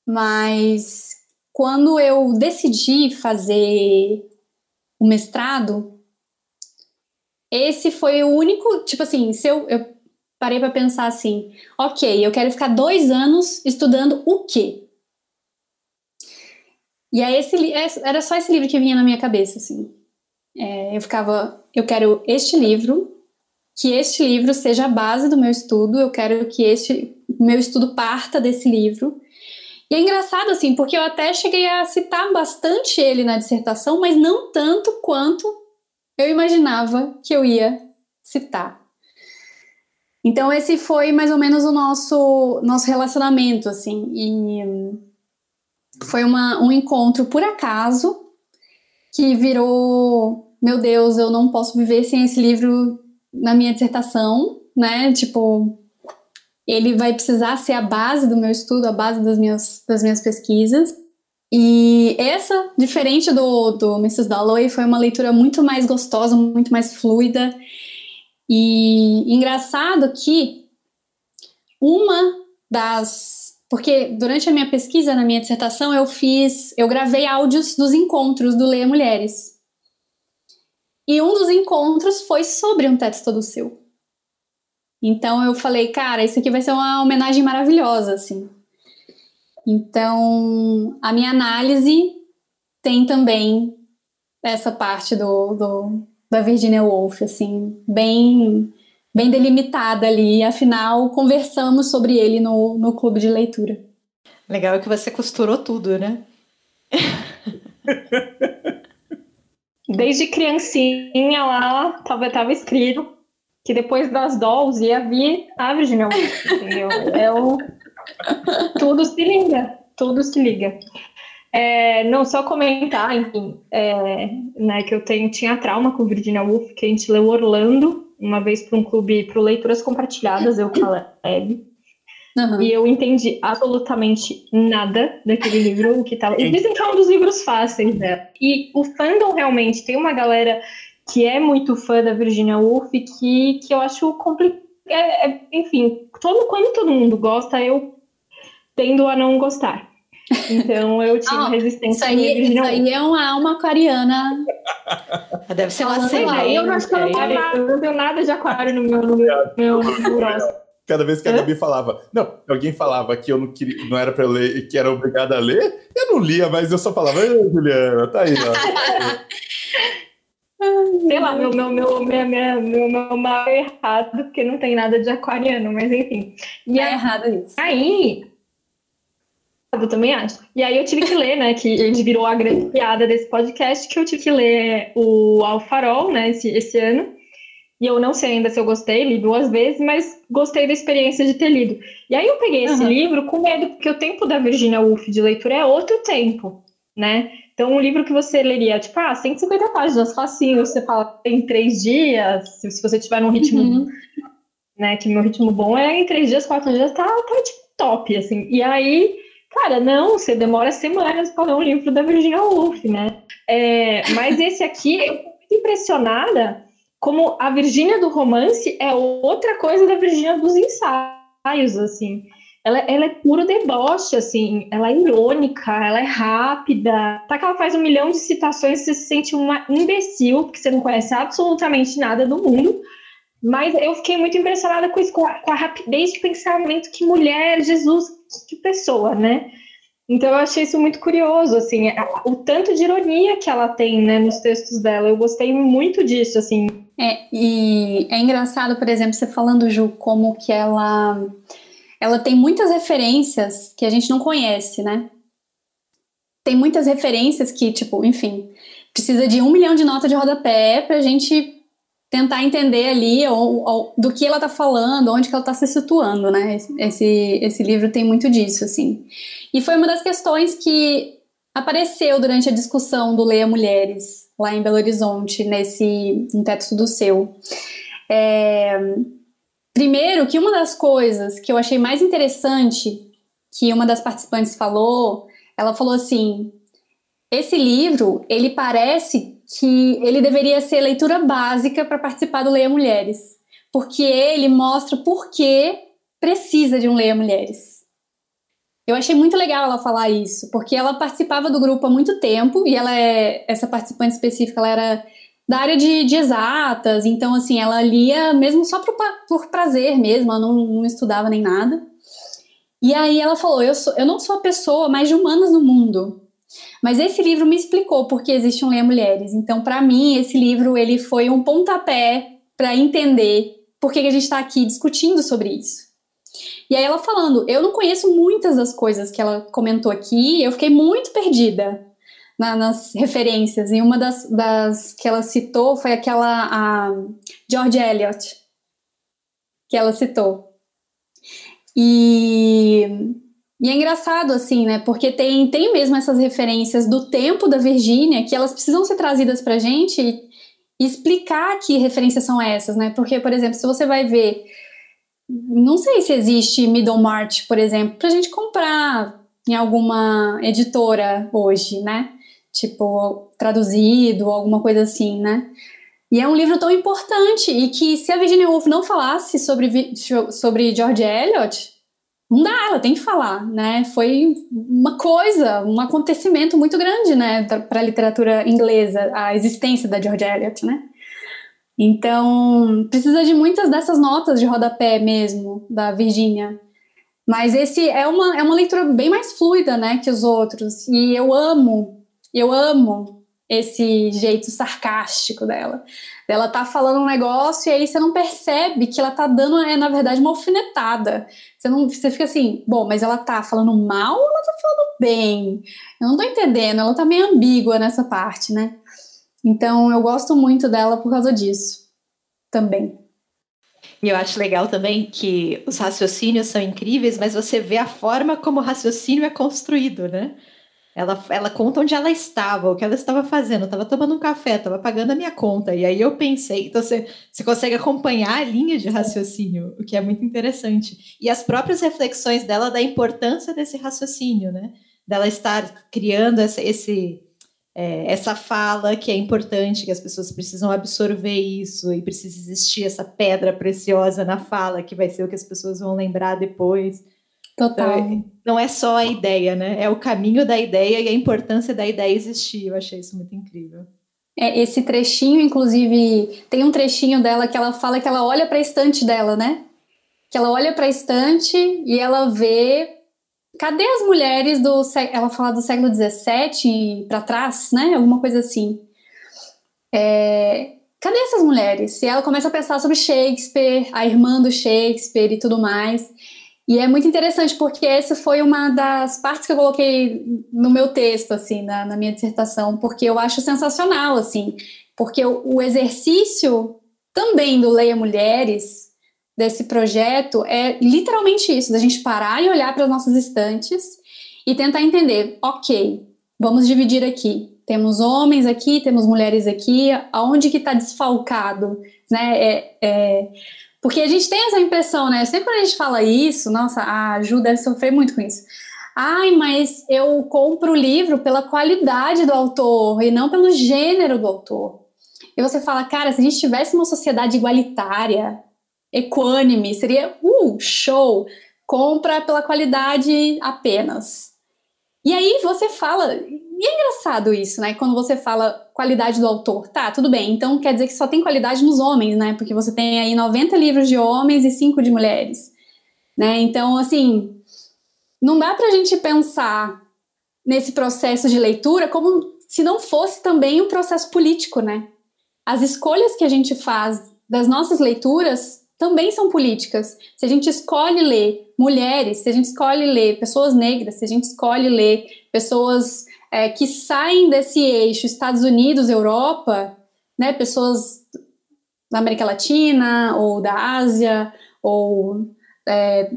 mas quando eu decidi fazer o mestrado, esse foi o único, tipo assim, se eu, eu parei para pensar assim, ok, eu quero ficar dois anos estudando o quê? E aí esse é, era só esse livro que vinha na minha cabeça, assim. É, eu ficava, eu quero este livro, que este livro seja a base do meu estudo, eu quero que este meu estudo parta desse livro. E é engraçado, assim, porque eu até cheguei a citar bastante ele na dissertação, mas não tanto quanto eu imaginava que eu ia citar. Então esse foi mais ou menos o nosso nosso relacionamento assim e foi uma, um encontro por acaso que virou meu Deus eu não posso viver sem esse livro na minha dissertação né tipo ele vai precisar ser a base do meu estudo a base das minhas das minhas pesquisas e essa diferente do do Mrs. Dalloway foi uma leitura muito mais gostosa muito mais fluida e engraçado que uma das. Porque durante a minha pesquisa, na minha dissertação, eu fiz. Eu gravei áudios dos encontros do Leia Mulheres. E um dos encontros foi sobre um teto todo seu. Então eu falei, cara, isso aqui vai ser uma homenagem maravilhosa, assim. Então, a minha análise tem também essa parte do, do, da Virginia Woolf, assim, bem bem delimitada ali. Afinal, conversamos sobre ele no, no clube de leitura. Legal é que você costurou tudo, né? [LAUGHS] Desde criancinha lá, tava, tava escrito que depois das dolls ia vir a Virginia Woolf, entendeu? É o... Tudo se liga, tudo se liga. É, não, só comentar, enfim, é, né, que eu tenho, tinha trauma com Virginia Woolf, que a gente leu Orlando, uma vez para um clube, para Leituras Compartilhadas, eu a Uhum. E eu entendi absolutamente nada daquele livro, o que tava. E dizem que é um dos livros fáceis né? E o fandom realmente tem uma galera que é muito fã da Virginia Woolf que, que eu acho complicado. É, é, enfim, todo, quando todo mundo gosta, eu tendo a não gostar. Então eu oh, resistência. Isso aí, isso aí é uma alma aquariana. Deve ser uma sereia. Eu não acho que eu não, tenho nada, eu não tenho nada de aquário no meu, no meu, meu Cada vez que a Gabi falava, não, alguém falava que eu não queria, não era para ler, que era obrigada a ler, eu não lia, mas eu só falava, ei, Juliana, tá aí, ó. Sei lá, meu, meu, meu, meu, meu, meu, meu mal é errado, porque não tem nada de aquariano, mas enfim. E é errado isso. Aí, eu também acho. E aí eu tive que ler, né? Que gente virou a grande piada desse podcast, que eu tive que ler o Alfarol, né, esse, esse ano. E eu não sei ainda se eu gostei, li duas vezes, mas gostei da experiência de ter lido. E aí eu peguei esse uhum. livro com medo, porque o tempo da Virginia Woolf de leitura é outro tempo, né? Então, um livro que você leria, tipo, ah, 150 páginas, facinho, você fala em três dias, se, se você tiver num ritmo, uhum. né, que meu ritmo bom é em três dias, quatro dias, tá, tá tipo top, assim. E aí Cara, não, você demora semanas para ler um livro da Virginia Woolf, né? É, mas esse aqui, eu fico muito impressionada como a Virginia do romance é outra coisa da Virginia dos ensaios, assim. Ela, ela, é puro deboche, assim, ela é irônica, ela é rápida. Tá que ela faz um milhão de citações, você se sente uma imbecil, porque você não conhece absolutamente nada do mundo. Mas eu fiquei muito impressionada com isso, com a, com a rapidez de pensamento que mulher, Jesus, que pessoa, né? Então eu achei isso muito curioso, assim, o tanto de ironia que ela tem, né, nos textos dela. Eu gostei muito disso, assim. É, e é engraçado, por exemplo, você falando, Ju, como que ela ela tem muitas referências que a gente não conhece, né? Tem muitas referências que, tipo, enfim, precisa de um milhão de nota de rodapé pra gente tentar entender ali ou, ou, do que ela está falando, onde que ela está se situando, né? Esse, esse livro tem muito disso, assim. E foi uma das questões que apareceu durante a discussão do Leia Mulheres, lá em Belo Horizonte, nesse um Teto do Seu. É, primeiro, que uma das coisas que eu achei mais interessante que uma das participantes falou, ela falou assim: esse livro, ele parece que ele deveria ser leitura básica para participar do Leia Mulheres, porque ele mostra por que precisa de um Leia Mulheres. Eu achei muito legal ela falar isso, porque ela participava do grupo há muito tempo e ela é essa participante específica, ela era da área de, de exatas, então assim ela lia mesmo só por, por prazer mesmo, ela não, não estudava nem nada. E aí ela falou: eu, sou, eu não sou a pessoa mais de humanas no mundo, mas esse livro me explicou por que existe um Leia Mulheres. Então, para mim, esse livro ele foi um pontapé para entender por que, que a gente está aqui discutindo sobre isso. E aí ela falando, eu não conheço muitas das coisas que ela comentou aqui, eu fiquei muito perdida na, nas referências. E uma das, das, que ela citou foi aquela a George Eliot, que ela citou. E, e é engraçado, assim, né? Porque tem, tem mesmo essas referências do tempo da Virgínia que elas precisam ser trazidas pra gente e, explicar que referências são essas, né? Porque, por exemplo, se você vai ver. Não sei se existe Middlemarch, por exemplo, pra gente comprar em alguma editora hoje, né? Tipo, traduzido alguma coisa assim, né? E é um livro tão importante e que se a Virginia Woolf não falasse sobre, sobre George Eliot, não dá, ela tem que falar, né? Foi uma coisa, um acontecimento muito grande, né, para a literatura inglesa, a existência da George Eliot, né? Então, precisa de muitas dessas notas de rodapé mesmo, da Virginia. Mas esse é uma, é uma leitura bem mais fluida, né, que os outros. E eu amo, eu amo esse jeito sarcástico dela. Ela tá falando um negócio e aí você não percebe que ela tá dando, é, na verdade, uma alfinetada. Você, não, você fica assim, bom, mas ela tá falando mal ou ela tá falando bem? Eu não tô entendendo, ela tá meio ambígua nessa parte, né? Então eu gosto muito dela por causa disso também. E eu acho legal também que os raciocínios são incríveis, mas você vê a forma como o raciocínio é construído, né? Ela, ela conta onde ela estava, o que ela estava fazendo. Estava tomando um café, estava pagando a minha conta. E aí eu pensei, então você, você consegue acompanhar a linha de raciocínio, o que é muito interessante. E as próprias reflexões dela da importância desse raciocínio, né? Dela estar criando essa, esse, é, essa fala que é importante, que as pessoas precisam absorver isso e precisa existir essa pedra preciosa na fala, que vai ser o que as pessoas vão lembrar depois. Total. Então, não é só a ideia, né? É o caminho da ideia e a importância da ideia existir. Eu achei isso muito incrível. É, esse trechinho, inclusive, tem um trechinho dela que ela fala que ela olha para a estante dela, né? Que ela olha para a estante e ela vê. Cadê as mulheres do. Ela fala do século XVII para trás, né? Alguma coisa assim. É, cadê essas mulheres? E ela começa a pensar sobre Shakespeare, a irmã do Shakespeare e tudo mais. E é muito interessante porque essa foi uma das partes que eu coloquei no meu texto, assim, na, na minha dissertação, porque eu acho sensacional, assim, porque o, o exercício também do Leia Mulheres, desse projeto, é literalmente isso, da gente parar e olhar para as nossas estantes e tentar entender, ok, vamos dividir aqui. Temos homens aqui, temos mulheres aqui, aonde que está desfalcado, né? É, é, porque a gente tem essa impressão, né? Sempre quando a gente fala isso, nossa, a Ju deve sofrer muito com isso. Ai, mas eu compro o livro pela qualidade do autor e não pelo gênero do autor. E você fala, cara, se a gente tivesse uma sociedade igualitária, equânime, seria, uh, show! Compra pela qualidade apenas. E aí você fala, e é engraçado isso, né? Quando você fala qualidade do autor. Tá, tudo bem. Então quer dizer que só tem qualidade nos homens, né? Porque você tem aí 90 livros de homens e 5 de mulheres. Né? Então, assim, não dá pra gente pensar nesse processo de leitura como se não fosse também um processo político, né? As escolhas que a gente faz das nossas leituras também são políticas. Se a gente escolhe ler mulheres, se a gente escolhe ler pessoas negras, se a gente escolhe ler pessoas é, que saem desse eixo Estados Unidos, Europa, né, pessoas da América Latina ou da Ásia ou é,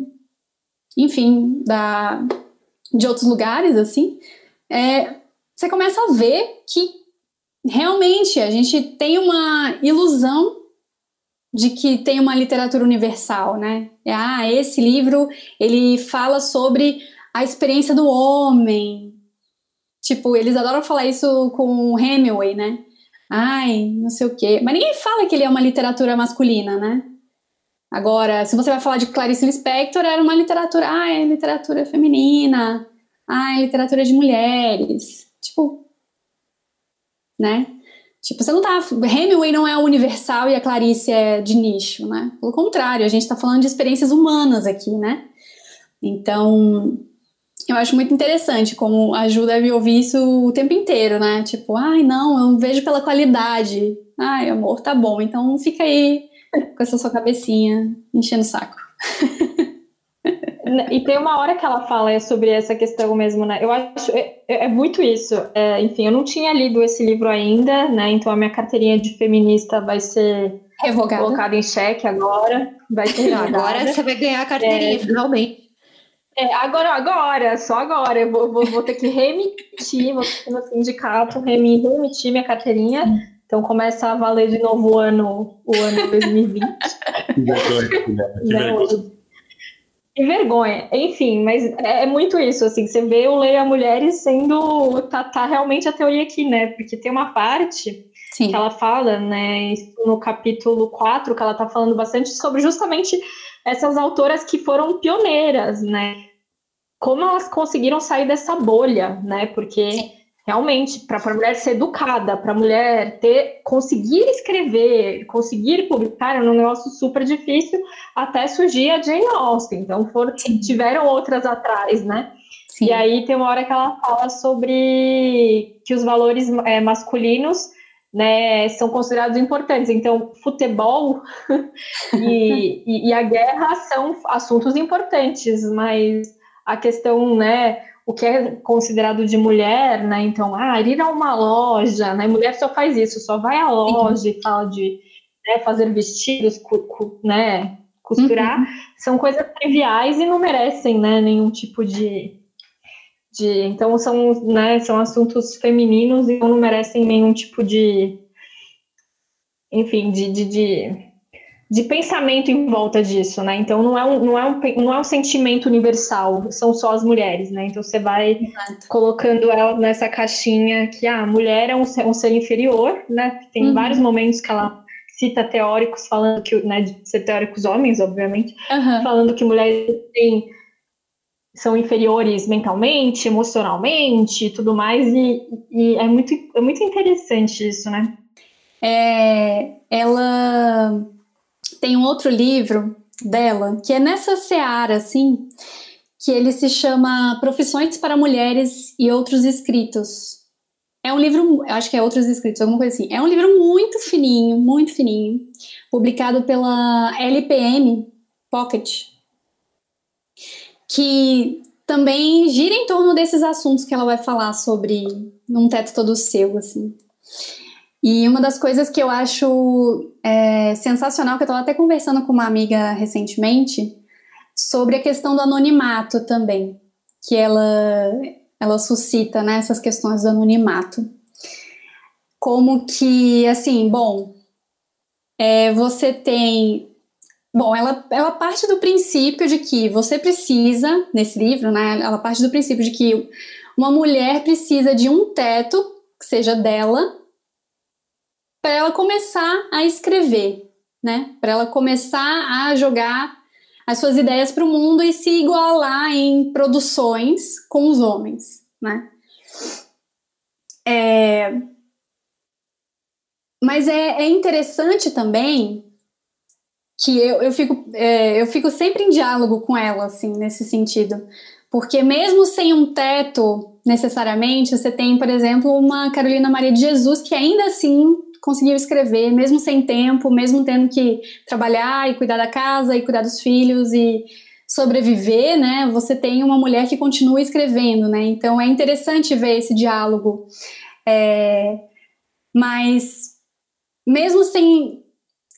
enfim da de outros lugares assim é, você começa a ver que realmente a gente tem uma ilusão de que tem uma literatura universal, né? Ah, esse livro ele fala sobre a experiência do homem. Tipo, eles adoram falar isso com Hemingway, né? Ai, não sei o quê. Mas ninguém fala que ele é uma literatura masculina, né? Agora, se você vai falar de Clarice Lispector, era uma literatura, ah, é literatura feminina, ah, é literatura de mulheres. Tipo, né? Tipo, você não tá. Hemingway não é universal e a Clarice é de nicho, né? Pelo contrário, a gente tá falando de experiências humanas aqui, né? Então, eu acho muito interessante como ajuda a me ouvir isso o tempo inteiro, né? Tipo, ai, não, eu vejo pela qualidade. Ai, amor, tá bom, então fica aí com essa sua cabecinha enchendo o saco. E tem uma hora que ela fala sobre essa questão mesmo, né? Eu acho é, é, é muito isso. É, enfim, eu não tinha lido esse livro ainda, né? Então a minha carteirinha de feminista vai ser Revogada. colocada em xeque agora. Vai ser agora você vai ganhar a carteirinha, é, finalmente. É, agora, agora, só agora. Eu vou, vou, vou ter que remitir, vou ter que no sindicato remitir minha carteirinha. Então começa a valer de novo o ano, o ano 2020. que vergonha, que vergonha. Que vergonha. Enfim, mas é, é, muito isso, assim, você vê o Leia Mulheres sendo, tá, tá realmente a teoria aqui, né, porque tem uma parte Sim. que ela fala, né, no capítulo 4, que ela tá falando bastante sobre justamente essas autoras que foram pioneiras, né, como elas conseguiram sair dessa bolha, né, porque realmente para a mulher ser educada, para a mulher ter conseguir escrever, conseguir publicar, era um negócio super difícil até surgir a Jane Austen. Então foram, tiveram outras atrás, né? Sim. E aí tem uma hora que ela fala sobre que os valores é, masculinos né, são considerados importantes. Então, futebol [LAUGHS] e, e, e a guerra são assuntos importantes, mas a questão, né, o que é considerado de mulher, né? Então, ah, ir a uma loja, né? Mulher só faz isso, só vai à loja e fala de né, fazer vestidos, né? Costurar, uhum. são coisas triviais e não merecem, né? Nenhum tipo de, de então são, né? São assuntos femininos e não merecem nenhum tipo de, enfim, de, de, de de pensamento em volta disso, né? Então não é um, não é um, não é um sentimento universal, são só as mulheres, né? Então você vai Exato. colocando ela nessa caixinha que ah, a mulher é um, um ser inferior, né? Tem uhum. vários momentos que ela cita teóricos falando que, né, de ser teóricos homens, obviamente, uhum. falando que mulheres têm, são inferiores mentalmente, emocionalmente, tudo mais, e, e é muito é muito interessante isso, né? É, ela tem um outro livro dela que é nessa seara, assim, que ele se chama Profissões para Mulheres e Outros Escritos. É um livro, acho que é Outros Escritos, alguma coisa assim. É um livro muito fininho, muito fininho, publicado pela LPM Pocket, que também gira em torno desses assuntos que ela vai falar sobre num teto todo seu, assim. E uma das coisas que eu acho é, sensacional, que eu estava até conversando com uma amiga recentemente, sobre a questão do anonimato também, que ela, ela suscita né, essas questões do anonimato. Como que, assim, bom, é, você tem. Bom, ela, ela parte do princípio de que você precisa, nesse livro, né? Ela parte do princípio de que uma mulher precisa de um teto que seja dela para ela começar a escrever, né? Para ela começar a jogar as suas ideias para o mundo e se igualar em produções com os homens, né? É... Mas é, é, interessante também que eu, eu, fico, é, eu fico sempre em diálogo com ela, assim, nesse sentido. Porque mesmo sem um teto, necessariamente, você tem, por exemplo, uma Carolina Maria de Jesus que ainda assim conseguiu escrever, mesmo sem tempo, mesmo tendo que trabalhar e cuidar da casa e cuidar dos filhos e sobreviver, né? Você tem uma mulher que continua escrevendo, né? Então é interessante ver esse diálogo. É, mas mesmo sem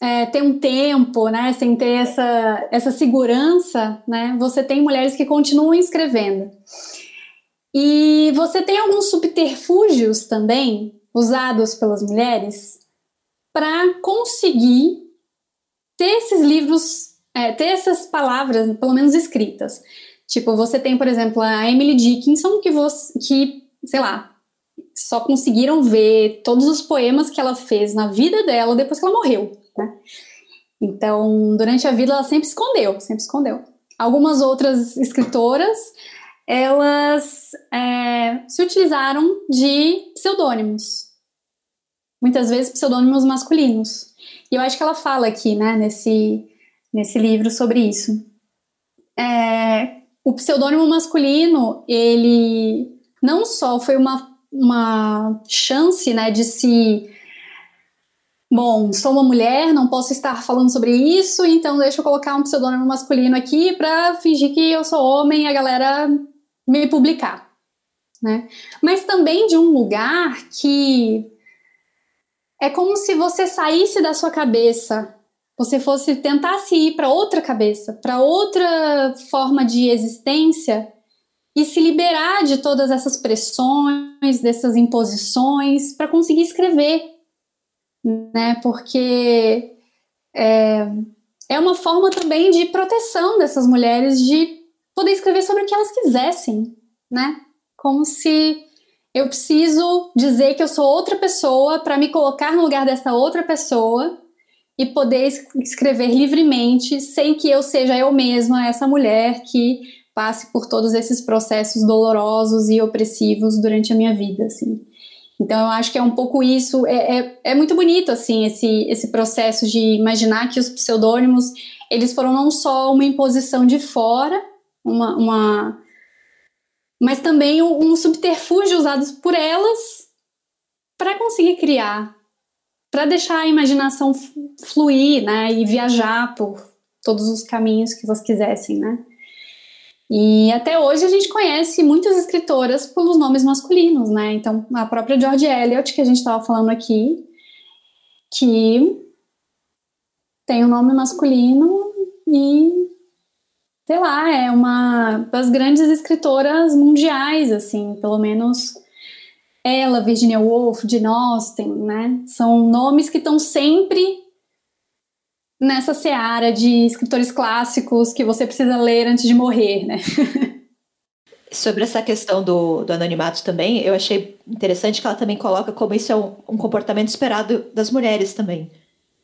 é, ter um tempo, né? Sem ter essa, essa segurança, né? Você tem mulheres que continuam escrevendo. E você tem alguns subterfúgios também usados pelas mulheres para conseguir ter esses livros, é, ter essas palavras, pelo menos escritas. Tipo, você tem, por exemplo, a Emily Dickinson, que, você, que sei lá, só conseguiram ver todos os poemas que ela fez na vida dela depois que ela morreu, né? Então, durante a vida ela sempre escondeu, sempre escondeu. Algumas outras escritoras, elas é, se utilizaram de pseudônimos, muitas vezes pseudônimos masculinos. E eu acho que ela fala aqui, né, nesse, nesse livro sobre isso. É, o pseudônimo masculino, ele não só foi uma, uma chance, né, de se bom, sou uma mulher, não posso estar falando sobre isso, então deixa eu colocar um pseudônimo masculino aqui para fingir que eu sou homem e a galera me publicar, né? Mas também de um lugar que é como se você saísse da sua cabeça, você fosse tentasse ir para outra cabeça, para outra forma de existência e se liberar de todas essas pressões, dessas imposições, para conseguir escrever, né? Porque é, é uma forma também de proteção dessas mulheres de poder escrever sobre o que elas quisessem, né? Como se eu preciso dizer que eu sou outra pessoa para me colocar no lugar dessa outra pessoa e poder escrever livremente sem que eu seja eu mesma essa mulher que passe por todos esses processos dolorosos e opressivos durante a minha vida, assim. Então eu acho que é um pouco isso, é, é, é, muito bonito assim esse, esse processo de imaginar que os pseudônimos eles foram não só uma imposição de fora, uma, uma mas também um, um subterfúgio usado por elas para conseguir criar, para deixar a imaginação fluir, né, e viajar por todos os caminhos que elas quisessem, né. E até hoje a gente conhece muitas escritoras pelos nomes masculinos, né? Então, a própria George Eliot, que a gente estava falando aqui, que tem um nome masculino e sei lá, é uma das grandes escritoras mundiais, assim, pelo menos ela, Virginia Woolf, Jane Austen, né? São nomes que estão sempre nessa seara de escritores clássicos que você precisa ler antes de morrer, né? [LAUGHS] Sobre essa questão do, do anonimato também, eu achei interessante que ela também coloca como isso é um, um comportamento esperado das mulheres também.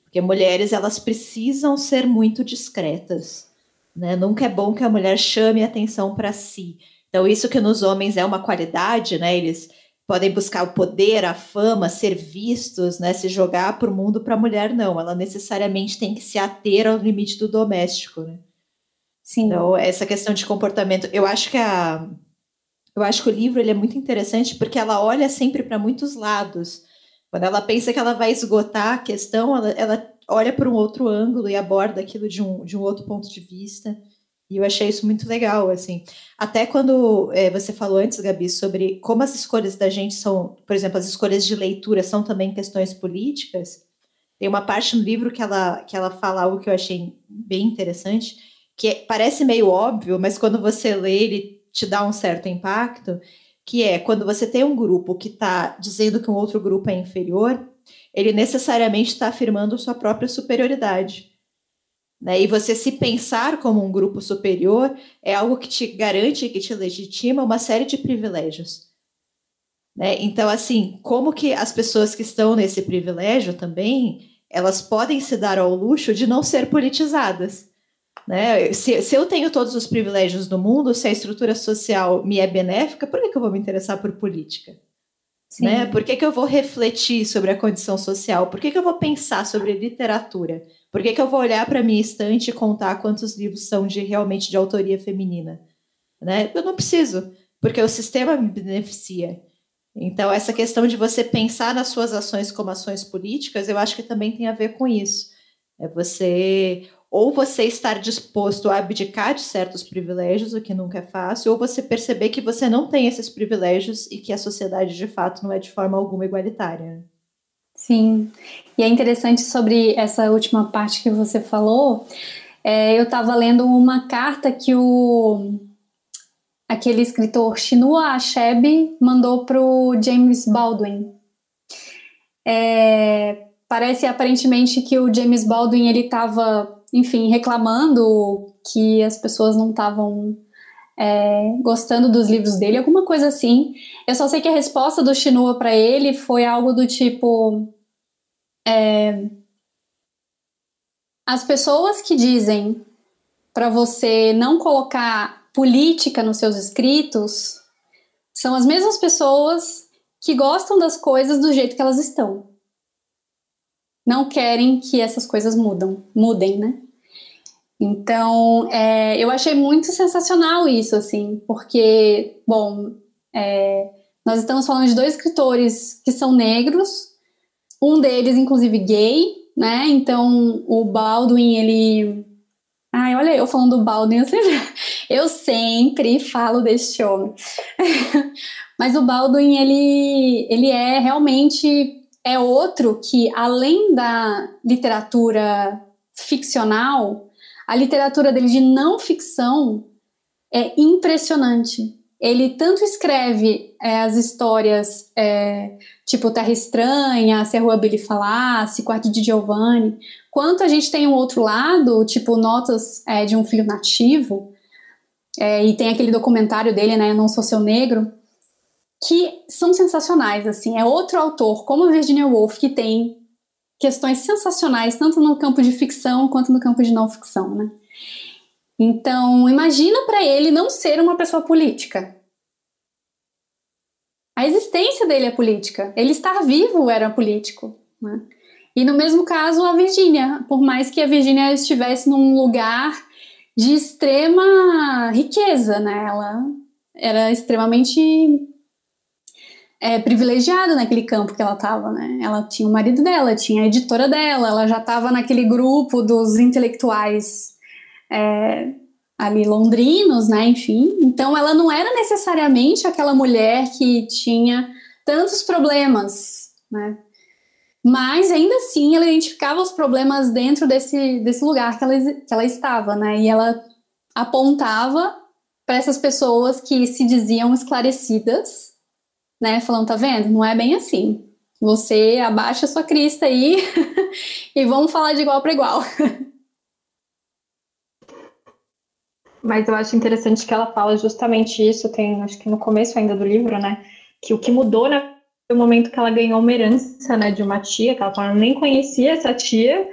Porque mulheres, elas precisam ser muito discretas né? Nunca é bom que a mulher chame atenção para si. Então, isso que nos homens é uma qualidade, né? Eles podem buscar o poder, a fama, ser vistos, né? Se jogar para o mundo, para a mulher, não. Ela necessariamente tem que se ater ao limite do doméstico, né? Sim. Então, essa questão de comportamento, eu acho que a eu acho que o livro ele é muito interessante porque ela olha sempre para muitos lados. Quando ela pensa que ela vai esgotar a questão, ela, ela olha para um outro ângulo e aborda aquilo de um, de um outro ponto de vista. E eu achei isso muito legal, assim. Até quando é, você falou antes, Gabi, sobre como as escolhas da gente são, por exemplo, as escolhas de leitura são também questões políticas. Tem uma parte no livro que ela, que ela fala algo que eu achei bem interessante, que é, parece meio óbvio, mas quando você lê, ele te dá um certo impacto, que é quando você tem um grupo que está dizendo que um outro grupo é inferior, ele necessariamente está afirmando sua própria superioridade. Né? E você se pensar como um grupo superior é algo que te garante, que te legitima uma série de privilégios. Né? Então, assim, como que as pessoas que estão nesse privilégio também, elas podem se dar ao luxo de não ser politizadas. Né? Se, se eu tenho todos os privilégios do mundo, se a estrutura social me é benéfica, por que, que eu vou me interessar por política? Né? Por que, que eu vou refletir sobre a condição social? Por que, que eu vou pensar sobre literatura? Por que, que eu vou olhar para minha estante e contar quantos livros são de realmente de autoria feminina? Né? Eu não preciso, porque o sistema me beneficia. Então, essa questão de você pensar nas suas ações como ações políticas, eu acho que também tem a ver com isso. É você ou você estar disposto a abdicar de certos privilégios, o que nunca é fácil, ou você perceber que você não tem esses privilégios e que a sociedade de fato não é de forma alguma igualitária. Sim, e é interessante sobre essa última parte que você falou. É, eu estava lendo uma carta que o aquele escritor Chinua Achebe mandou para o James Baldwin. É, parece aparentemente que o James Baldwin ele estava, enfim, reclamando que as pessoas não estavam é, gostando dos livros dele, alguma coisa assim. Eu só sei que a resposta do Chinua para ele foi algo do tipo: é, as pessoas que dizem para você não colocar política nos seus escritos são as mesmas pessoas que gostam das coisas do jeito que elas estão. Não querem que essas coisas mudam, mudem, né? Então, é, eu achei muito sensacional isso, assim, porque, bom, é, nós estamos falando de dois escritores que são negros, um deles, inclusive, gay, né? Então, o Baldwin, ele Ai, olha eu falando do Baldwin, eu sempre, [LAUGHS] eu sempre falo deste homem. [LAUGHS] Mas o Baldwin, ele, ele é realmente é outro que, além da literatura ficcional, a literatura dele de não ficção é impressionante. Ele tanto escreve é, as histórias é, tipo Terra Estranha, Se a Rua Billy Falasse, Quarto de Giovanni, quanto a gente tem um outro lado, tipo Notas é, de um Filho Nativo, é, e tem aquele documentário dele, né, Não Sou Seu Negro, que são sensacionais, assim, é outro autor, como Virginia Woolf, que tem questões sensacionais, tanto no campo de ficção quanto no campo de não ficção, né. Então, imagina para ele não ser uma pessoa política. A existência dele é política. Ele estar vivo era político. Né? E no mesmo caso, a Virgínia. Por mais que a Virgínia estivesse num lugar de extrema riqueza, né? Ela era extremamente é, privilegiada naquele campo que ela estava, né? Ela tinha o marido dela, tinha a editora dela, ela já estava naquele grupo dos intelectuais é, ali londrinos, né? Enfim, então ela não era necessariamente aquela mulher que tinha tantos problemas, né? Mas ainda assim ela identificava os problemas dentro desse, desse lugar que ela, que ela estava, né? E ela apontava para essas pessoas que se diziam esclarecidas, né? Falando, tá vendo? Não é bem assim. Você abaixa a sua crista aí [LAUGHS] e vamos falar de igual para igual. [LAUGHS] Mas eu acho interessante que ela fala justamente isso, tem acho que no começo ainda do livro, né? Que o que mudou né, foi o momento que ela ganhou uma herança né, de uma tia, que ela nem conhecia essa tia,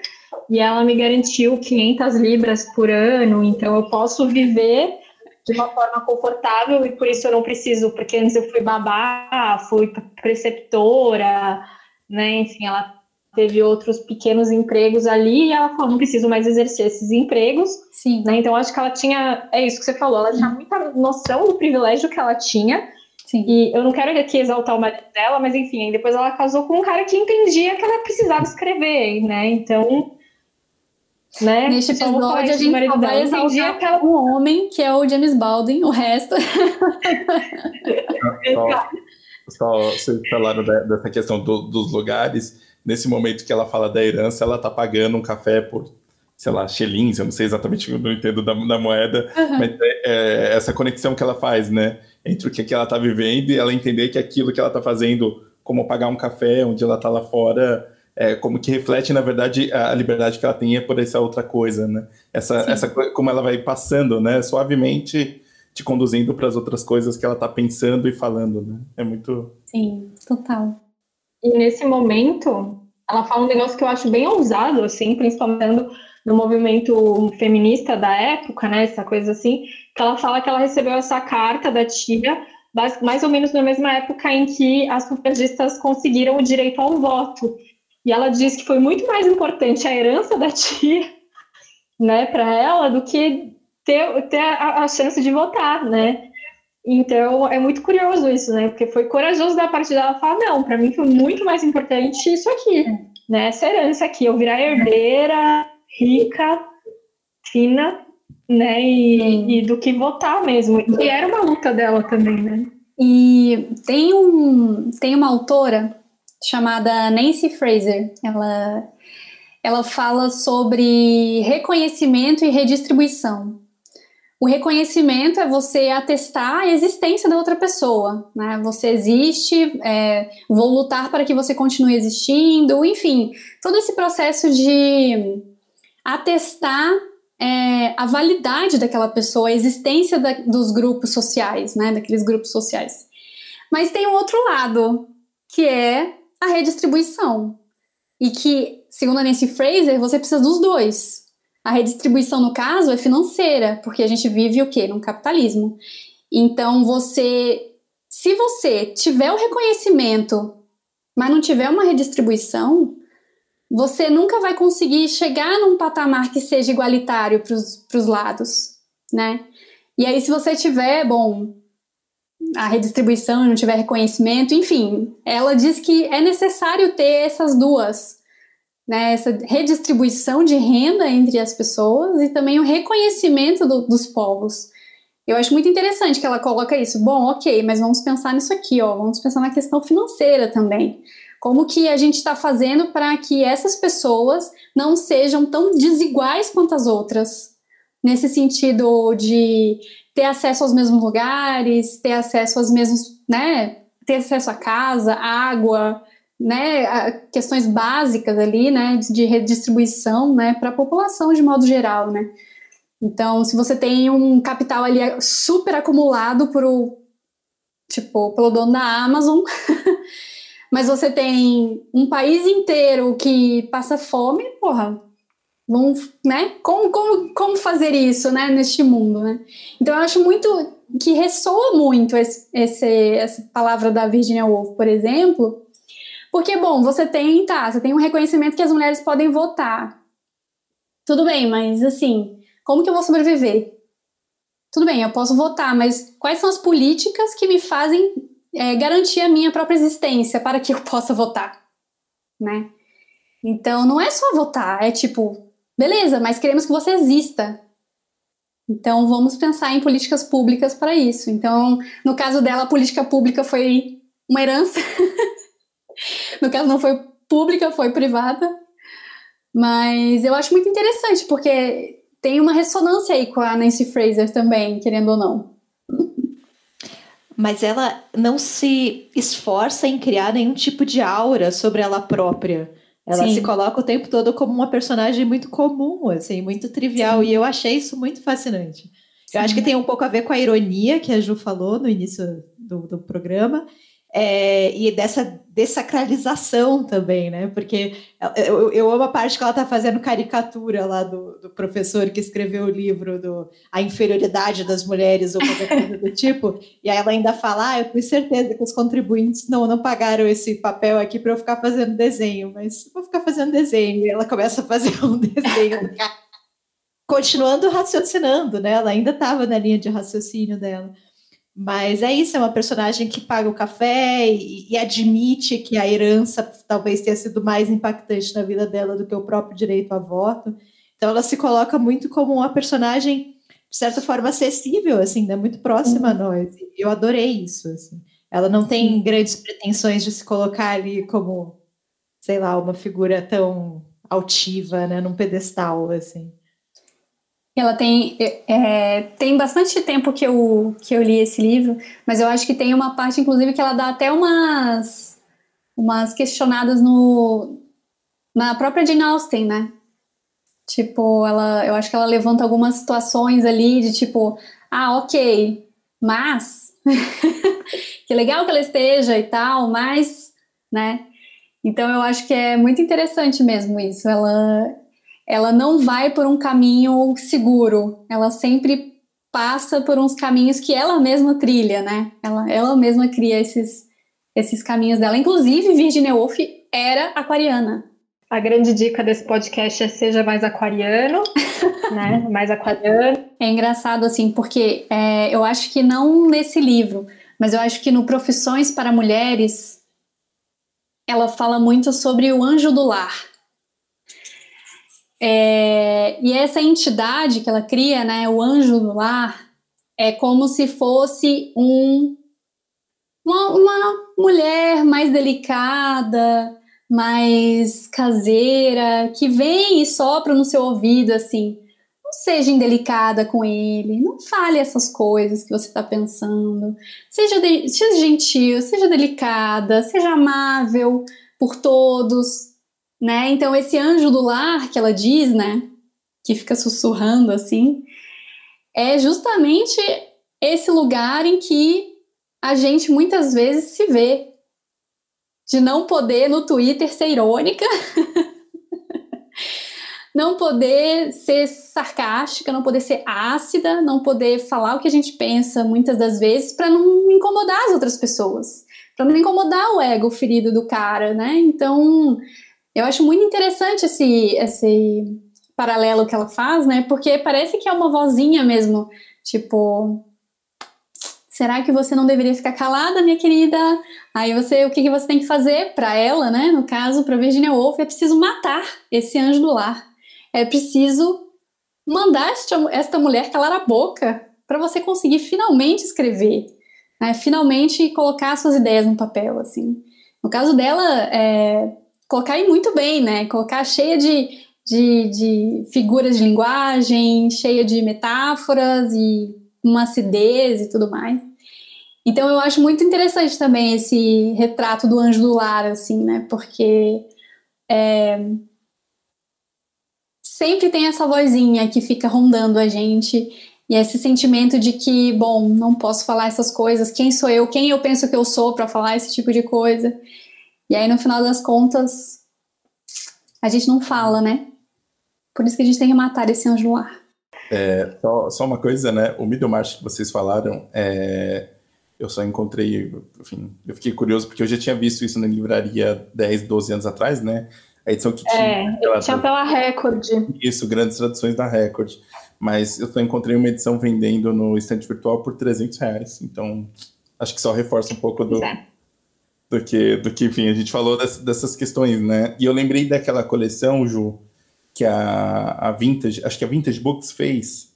e ela me garantiu 500 libras por ano, então eu posso viver de uma forma confortável e por isso eu não preciso, porque antes eu fui babá, fui preceptora, né? Enfim, ela teve outros pequenos empregos ali e ela falou, não preciso mais exercer esses empregos. Sim. Né? Então, acho que ela tinha, é isso que você falou, ela tinha muita noção do privilégio que ela tinha. Sim. E eu não quero aqui exaltar o marido dela, mas enfim, depois ela casou com um cara que entendia que ela precisava escrever, né? Então, né? Neste episódio a gente só vai exaltar aquela... um homem, que é o James Baldwin, o resto... [LAUGHS] só, só vocês falaram dessa questão do, dos lugares nesse momento que ela fala da herança, ela tá pagando um café por, sei lá, xelins, eu não sei exatamente, eu não entendo da, da moeda, uhum. mas é, é, essa conexão que ela faz, né, entre o que, que ela tá vivendo e ela entender que aquilo que ela tá fazendo, como pagar um café, onde ela tá lá fora, é, como que reflete, na verdade, a liberdade que ela tem é por essa outra coisa, né, essa, essa como ela vai passando, né, suavemente te conduzindo para as outras coisas que ela tá pensando e falando, né, é muito... Sim, total. E nesse momento, ela fala um negócio que eu acho bem ousado, assim, principalmente no movimento feminista da época, né? Essa coisa assim, que ela fala que ela recebeu essa carta da tia mais ou menos na mesma época em que as sufragistas conseguiram o direito ao voto. E ela diz que foi muito mais importante a herança da tia, [LAUGHS] né, para ela, do que ter, ter a, a, chance de votar, né? Então é muito curioso isso, né? Porque foi corajoso da parte dela falar: não, para mim foi muito mais importante isso aqui, né? Essa herança aqui, eu virar herdeira, rica, fina, né? E, e, do que votar mesmo. E era uma luta dela também, né? E tem, um, tem uma autora chamada Nancy Fraser. Ela, ela fala sobre reconhecimento e redistribuição. o reconhecimento é você atestar a existência da outra pessoa, né? Você existe, é, vou lutar para que você continue existindo, enfim, todo esse processo de atestar é, a validade daquela pessoa, a existência da, dos grupos sociais, né? Daqueles grupos sociais. Mas tem um outro lado, que é a redistribuição. E que, segundo a Nancy Fraser, você precisa dos dois. A redistribuição, no caso, é financeira, porque a gente vive o quê? Num capitalismo. Então, você, se você tiver o reconhecimento, mas não tiver uma redistribuição, você nunca vai conseguir chegar num patamar que seja igualitário para os lados, né? E aí, se você tiver, bom, a redistribuição não tiver reconhecimento, enfim, ela diz que é necessário ter essas duas, né? Essa redistribuição de renda entre as pessoas e também o reconhecimento do, dos povos. Eu acho muito interessante que ela coloca isso. Bom, ok, mas vamos pensar nisso aqui, ó. Vamos pensar na questão financeira também. Como que a gente está fazendo para que essas pessoas não sejam tão desiguais quanto as outras? Nesse sentido de ter acesso aos mesmos lugares, ter acesso aos mesmos, né? Ter acesso a casa, água, né? Questões básicas ali, né? De redistribuição, né? Para a população de modo geral, né? Então, se você tem um capital ali super acumulado por o, tipo, pelo dono da Amazon, [LAUGHS] mas você tem um país inteiro que passa fome, porra, vamos, né? Como, como, como fazer isso, né, neste mundo, né? Então eu acho muito que ressoa muito esse, esse, essa palavra da Virginia Woolf, por exemplo, porque, bom, você tem, tá, você tem um reconhecimento que as mulheres podem votar. Tudo bem, mas assim, como que eu vou sobreviver? Tudo bem, eu posso votar, mas quais são as políticas que me fazem é, garantir a minha própria existência para que eu possa votar, né? Então, não é só votar, é tipo, beleza, mas queremos que você exista. Então, vamos pensar em políticas públicas para isso. Então, no caso dela, a política pública foi uma herança. [LAUGHS] no caso, não foi pública, foi privada. Mas eu acho muito interessante, porque tem uma ressonância aí com a Nancy Fraser também, querendo ou não [LAUGHS] mas ela não se esforça em criar nenhum tipo de aura sobre ela própria. Ela Sim. se coloca o tempo todo como uma personagem muito comum, assim, muito trivial. Sim. E eu achei isso muito fascinante. Sim. Eu acho que tem um pouco a ver com a ironia que a Ju falou no início do, do programa, é, e dessa desacralização também, né? Porque eu, eu amo a parte que ela está fazendo caricatura lá do, do, professor que escreveu o livro do A Inferioridade das Mulheres ou qualquer coisa do tipo, e aí ela ainda fala, ah, eu tenho certeza que os contribuintes não, não pagaram esse papel aqui para eu ficar fazendo desenho, mas vou ficar fazendo desenho. E ela começa a fazer um [LAUGHS] desenho. Continuando raciocinando, né? Ela ainda estava na linha de raciocínio dela. Mas é isso, é uma personagem que paga o café e, e, admite que a herança talvez tenha sido mais impactante na vida dela do que o próprio direito a voto. Então ela se coloca muito como uma personagem, de certa forma, acessível, assim, né? muito próxima uhum. a nós. Eu adorei isso. Assim. Ela não tem Sim. grandes pretensões de se colocar ali como, sei lá, uma figura tão altiva, né, num pedestal, assim. Ela tem, é, tem bastante tempo que eu, que eu li esse livro, mas eu acho que tem uma parte, inclusive, que ela dá até umas, umas questionadas no, na própria Jane Austen, né? Tipo, ela, eu acho que ela levanta algumas situações ali de tipo, ah, ok, mas [LAUGHS] que legal que ela esteja e tal, mas, né? Então eu acho que é muito interessante mesmo isso. Ela, ela não vai por um caminho seguro, ela sempre passa por uns caminhos que ela mesma trilha, né? Ela, ela mesma cria esses, esses caminhos dela. Inclusive, Virginia Woolf era aquariana. A grande dica desse podcast é seja mais aquariano, [LAUGHS] né? Mais aquariano. É engraçado, assim, porque é, eu acho que não nesse livro, mas eu acho que no Profissões para Mulheres, ela fala muito sobre o anjo do lar. É, e essa entidade que ela cria, né, o anjo do lar, é como se fosse um, uma, uma mulher mais delicada, mais caseira, que vem e sopra no seu ouvido assim: não seja indelicada com ele, não fale essas coisas que você está pensando. Seja, de, seja gentil, seja delicada, seja amável por todos, né? Então esse anjo do lar que ela diz, né, que fica sussurrando assim, é justamente esse lugar em que a gente muitas vezes se vê de não poder no Twitter ser irônica, [LAUGHS] não poder ser sarcástica, não poder ser ácida, não poder falar o que a gente pensa muitas das vezes para não incomodar as outras pessoas, para não incomodar o ego ferido do cara, né? Então, eu acho muito interessante esse, esse paralelo que ela faz, né? Porque parece que é uma vozinha mesmo, tipo, será que você não deveria ficar calada, minha querida? Aí você, o que, que você tem que fazer para ela, né? No caso, para Virginia Woolf, é preciso matar esse anjo do lar. É preciso mandar esta, esta mulher calar a boca para você conseguir finalmente escrever, né? Finalmente colocar suas ideias no papel, assim. No caso dela, é, colocar aí muito bem, né? Colocar cheia de, de, de figuras de linguagem, cheia de metáforas e uma acidez e tudo mais. Então eu acho muito interessante também esse retrato do anjo do lar, assim, né? Porque é, sempre tem essa vozinha que fica rondando a gente e esse sentimento de que, bom, não posso falar essas coisas, quem sou eu, quem eu penso que eu sou para falar esse tipo de coisa. E aí no final das contas a gente não fala, né? Por isso que a gente tem que matar esse anjo do lar. É, só, só, uma coisa, né? O Middlemarch que vocês falaram, é, eu só encontrei, enfim, eu fiquei curioso porque eu já tinha visto isso na livraria 10, 12 anos atrás, né? A edição que tinha. É, tinha pela Record. Isso, grandes traduções da Record. Mas eu só encontrei uma edição vendendo no estante virtual por 300 reais. Então, acho que só reforça um pouco do, é. Do, que, do que, enfim, a gente falou dessas, dessas questões, né? E eu lembrei daquela coleção, Ju, que a, a Vintage, acho que a Vintage Books fez,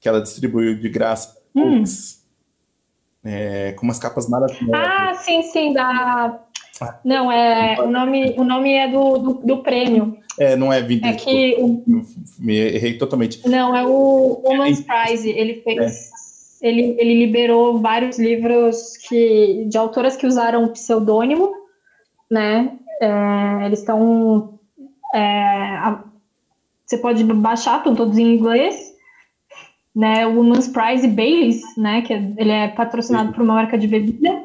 que ela distribuiu de graça. Hum. Books, é, com umas capas maravilhosas. Ah, sim, sim, da. Não, é o nome, o nome é do, do, do prêmio. É, não é Vintage. É que o... Me errei totalmente. Não, é o Woman's Prize. Ele fez. Ele, ele liberou vários livros que, de autoras que usaram o pseudônimo, né? É, eles estão. É, você pode baixar, estão todos em inglês né, o Women's Prize Baileys, né, que é, ele é patrocinado por uma marca de bebida. [LAUGHS]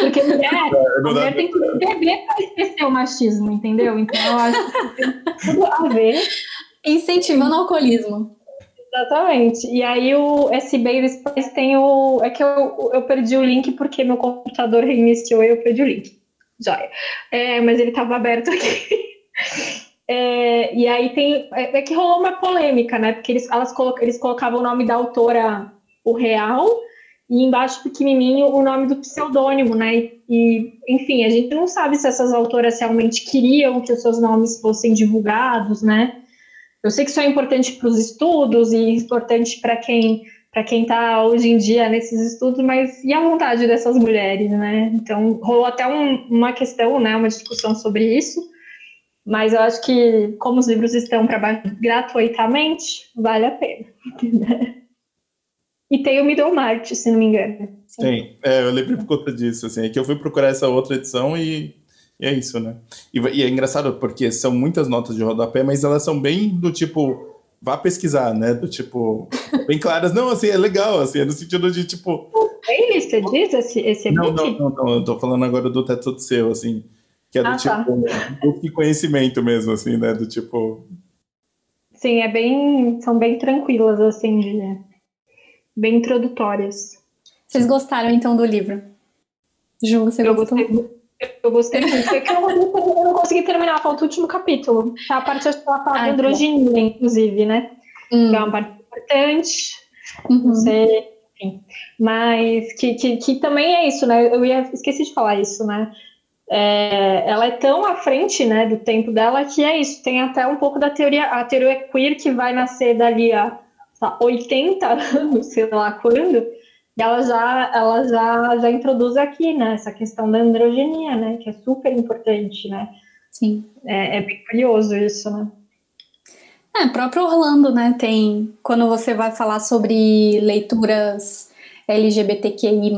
Porque mulher, é, mulher tem que beber para esquecer o machismo, entendeu? Então eu acho que tem tudo a ver. Incentivando o alcoolismo. Exatamente. E aí o esse Baileys Prize tem o. É que eu, eu perdi o link porque meu computador reiniciou e eu perdi o link. Joia. É, mas ele estava aberto aqui. [LAUGHS] É, e aí tem. É, é, que rolou uma polêmica, né? Porque eles, elas colo, eles colocavam o nome da autora, o real, e embaixo pequenininho o nome do pseudônimo, né? E, e, enfim, a gente não sabe se essas autoras realmente queriam que os seus nomes fossem divulgados, né? Eu sei que isso é importante para os estudos e importante para quem para quem está hoje em dia nesses estudos, mas e a vontade dessas mulheres, né? Então rolou até um, uma questão, né? Uma discussão sobre isso. Mas eu acho que, como os livros estão para baixo gratuitamente, vale a pena. e tem o Middlemarch, se não me engano. Tem, é, eu lembrei por conta disso, assim, é que eu fui procurar essa outra edição e, e é isso, né? E, e, é engraçado porque são muitas notas de rodapé, mas elas são bem do tipo, vá pesquisar, né? Do tipo, bem claras. Não, assim, é legal, assim, é no sentido de tipo. Tem lista disso, esse, esse não, não, não, não, eu tô falando agora do teto do seu, assim. Que é do ah, tipo, tá. conhecimento mesmo, assim, né? Do tipo. Sim, é bem. São bem tranquilas, assim, de, bem introdutórias. Vocês gostaram então do livro? Ju, você eu gostou? Gostei, eu gostei muito. É que eu, eu não consegui terminar, falta o último capítulo. A parte acho que ela fala ah, de androginia, inclusive, né? Hum. Que é uma parte importante. Uhum. Não sei, enfim. Mas que, que, que também é isso, né? Eu ia esqueci de falar isso, né? é, ela é tão à frente né, do tempo dela que é isso. Tem até um pouco da teoria, a teoria queer que vai nascer dali a 80 anos, [LAUGHS] sei lá quando, e ela já, ela já, já introduz aqui, né, essa questão da androgenia, né, que é super importante, né. Sim. É, é bem curioso isso, né. É, próprio Orlando, né? Tem. Quando você vai falar sobre leituras LGBTQI,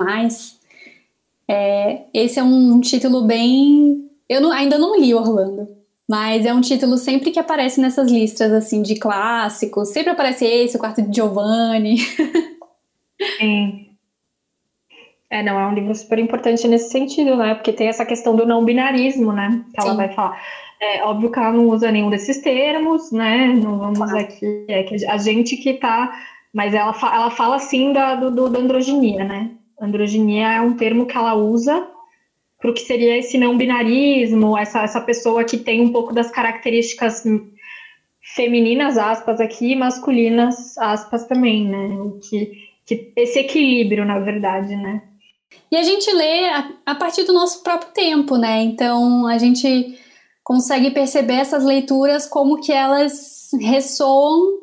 é, esse é um título bem. Eu não, ainda não li Orlando, mas é um título sempre que aparece nessas listas assim de clássicos. Sempre aparece esse, o quarto de Giovanni. Sim. É, não, é um livro super importante nesse sentido, né? Porque tem essa questão do não binarismo, né? Que ela Sim. vai falar. É óbvio que ela não usa nenhum desses termos, né? Não vamos claro. aqui. É que a gente que tá. Mas ela, fa ela fala sim da, do, do, da androginia, né? Androginia é um termo que ela usa para o que seria esse não binarismo, essa, essa pessoa que tem um pouco das características femininas, aspas, aqui, masculinas, aspas também, né? Que, que esse equilíbrio, na verdade, né? E a gente lê a, a partir do nosso próprio tempo, né? Então a gente consegue perceber essas leituras como que elas ressoam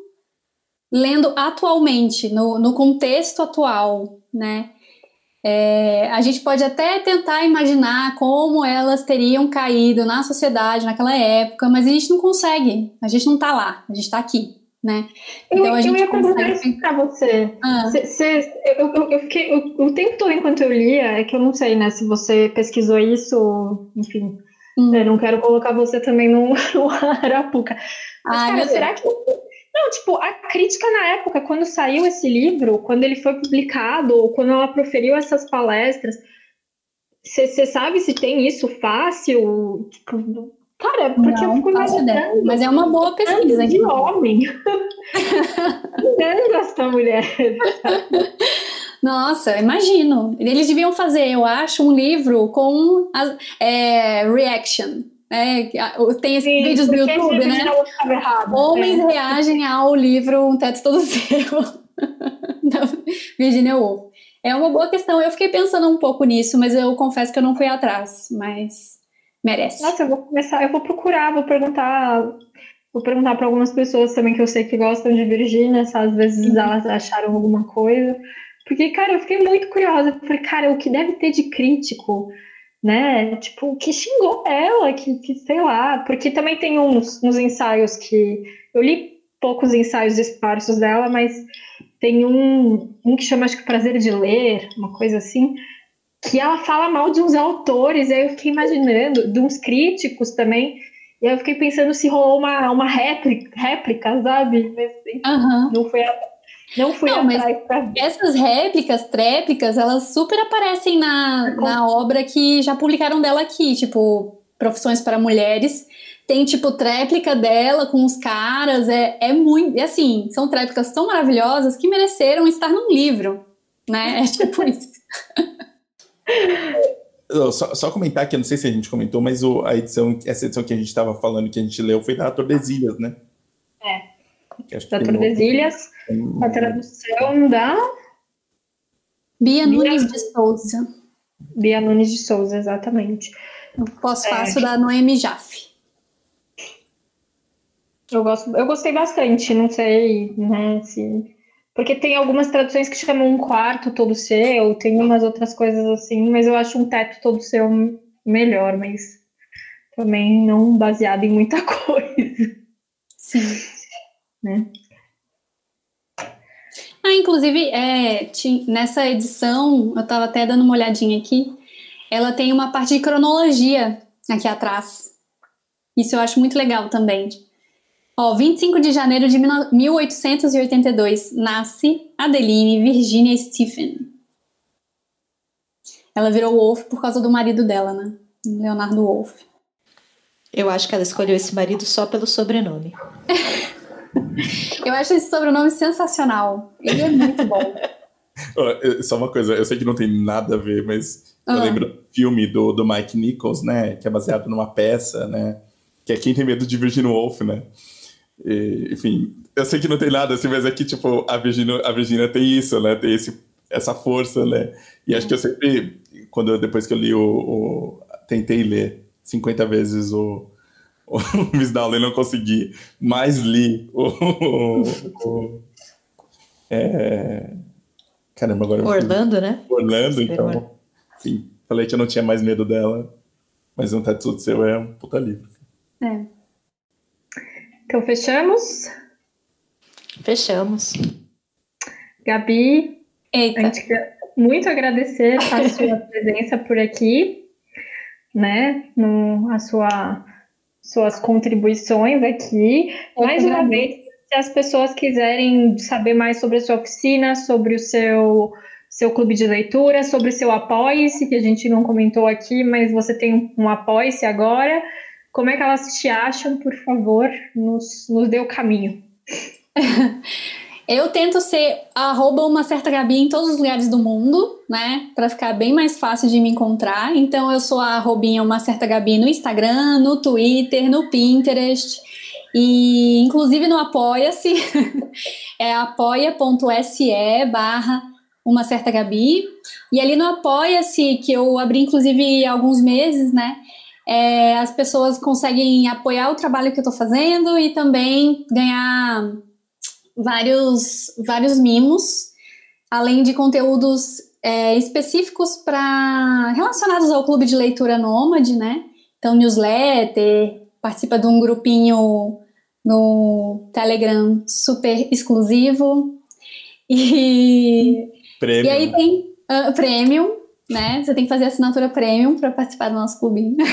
lendo atualmente, no, no contexto atual, né? É, a gente pode até tentar imaginar como elas teriam caído na sociedade naquela época, mas a gente não consegue, a gente não está lá, a gente está aqui, né? Então eu, a gente eu ia perguntar isso para você. Ah. Cê, cê, eu, eu, eu, fiquei, eu, o tempo todo enquanto eu lia, é que eu não sei, né, se você pesquisou isso, enfim, Hum. Eu não quero colocar você também no, [LAUGHS] no Arapuca. Mas, Ai, cara, será que. Não, tipo, a crítica na época, quando saiu esse livro, quando ele foi publicado, ou quando ela proferiu essas palestras, você sabe se tem isso fácil? Tipo, cara, porque não, eu fico imaginando. Mas é uma boa pesquisa. De homem. [LAUGHS] Não essa mulher. Nossa, imagino. Eles deviam fazer, eu acho, um livro com as, é, reaction. É, tem esses Sim, vídeos no YouTube, né? Errado, Homens é. reagem ao livro Um Teto Todo Seu, [LAUGHS] da Virginia Woolf. É uma boa questão. Eu fiquei pensando um pouco nisso, mas eu confesso que eu não fui atrás. Mas merece. Nossa, eu vou começar, eu vou procurar, vou perguntar Vou perguntar para algumas pessoas também que eu sei que gostam de Virgínia, se às vezes uhum. elas acharam alguma coisa. Porque, cara, eu fiquei muito curiosa. Eu falei, cara, o que deve ter de crítico, né? Tipo, que xingou ela, que, que sei lá. Porque também tem uns, uns ensaios que. Eu li poucos ensaios esparsos dela, mas tem um, um que chama, acho que Prazer de Ler, uma coisa assim, que ela fala mal de uns autores. E aí eu fiquei imaginando, de uns críticos também. E aí eu fiquei pensando se rolou uma, uma réplica, réplica sabe? Mas, uhum. Não foi a não fui não, atrás pra... Essas réplicas, tréplicas, elas super aparecem na, na obra que já publicaram dela aqui, tipo, Profissões para Mulheres. Tem, tipo, tréplica dela com os caras, é, é muito... E, assim, são tréplicas tão maravilhosas que mereceram estar num livro, né? [LAUGHS] É tipo isso. [LAUGHS] Só, só, comentar aqui, não sei se a gente comentou, mas o, a edição, essa edição que a gente estava falando, que a gente leu, foi da Tordesilhas, né? É da Tordesilhas, a tradução da Bia Nunes de Souza. Bia Nunes de Souza, exatamente. O pós-fácil é. da Noemi Jaffe. Eu, gosto, eu gostei bastante, não sei, né, se... Porque tem algumas traduções que chamam um quarto todo seu, tem umas outras coisas assim, mas eu acho um teto todo seu melhor, mas também não baseado em muita [LAUGHS] coisa. Sim né? Ah, inclusive, é, nessa edição, eu estava até dando uma olhadinha aqui, ela tem uma parte de cronologia aqui atrás. Isso eu acho muito legal também. Ó, 25 de janeiro de 1882, nasce Adeline Virginia Stephen. Ela virou Wolf por causa do marido dela, né? Leonardo Wolf. Eu acho que ela escolheu esse marido só pelo sobrenome. [LAUGHS] Eu acho esse sobrenome sensacional. Ele é muito bom. [LAUGHS] Só uma coisa, eu sei que não tem nada a ver, mas eu ah. lembro do filme do, do Mike Nichols, né? Que é baseado numa peça, né? Que é Quem Tem Medo de Virginia Woolf, né? E, enfim, eu sei que não tem nada assim, mas é que, tipo, a Virginia, a Virginia tem isso, né? Tem esse, essa força, né? E acho que eu sempre, quando eu, depois que eu li o, o Tentei ler 50 vezes o, o [LAUGHS] Miss Dowling não consegui, mas li o. o, o é... Caramba, agora. Orlando, né? Orlando, então. Enfim, falei que eu não tinha mais medo dela, mas um Tetsu seu é um puta livro. É. Então fechamos. Fechamos. Gabi, Eita. a gente quer muito agradecer a [LAUGHS] sua presença por aqui, né? No, a sua, suas contribuições aqui. Eu mais uma vez, se as pessoas quiserem saber mais sobre a sua oficina, sobre o seu, seu clube de leitura, sobre o seu apoia-se, que a gente não comentou aqui, mas você tem um, um apoia-se agora. Como é que elas te acham, por favor, nos, nos dê o caminho. [LAUGHS] Eu tento ser arroba uma certa Gabi em todos os lugares do mundo, né? Pra ficar bem mais fácil de me encontrar. Então eu sou a arrobinha uma certa Gabi no Instagram, no Twitter, no Pinterest e inclusive no Apoia-se. [LAUGHS] é apoia.se barra uma certa Gabi. E ali no Apoia-se, que eu abri inclusive há alguns meses, né? É, as pessoas conseguem apoiar o trabalho que eu tô fazendo e também ganhar vários, vários mimos, além de conteúdos é, específicos para relacionados ao clube de leitura Nômade, né? Então, newsletter, participa de um grupinho no Telegram super exclusivo. E, Prêmio. e aí tem ah, premium, né? Você tem que fazer assinatura premium para participar do nosso clubinho. [LAUGHS]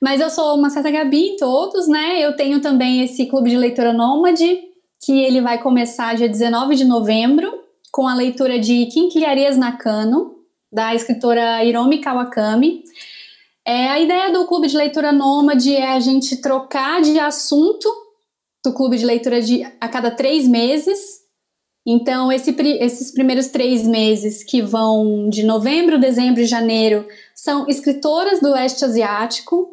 Mas eu sou uma certa Gabi em todos, né? Eu tenho também esse clube de leitura nômade, que ele vai começar dia 19 de novembro, com a leitura de Quinquilharias Nakano, da escritora Hiromi Kawakami. É, a ideia do clube de leitura nômade é a gente trocar de assunto do clube de leitura de, a cada três meses. Então, esse, esses primeiros três meses, que vão de novembro, dezembro e janeiro, são escritoras do leste asiático.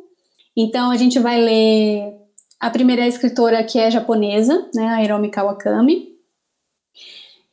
Então, a gente vai ler a primeira escritora que é japonesa, né, a Hiromi Kawakami.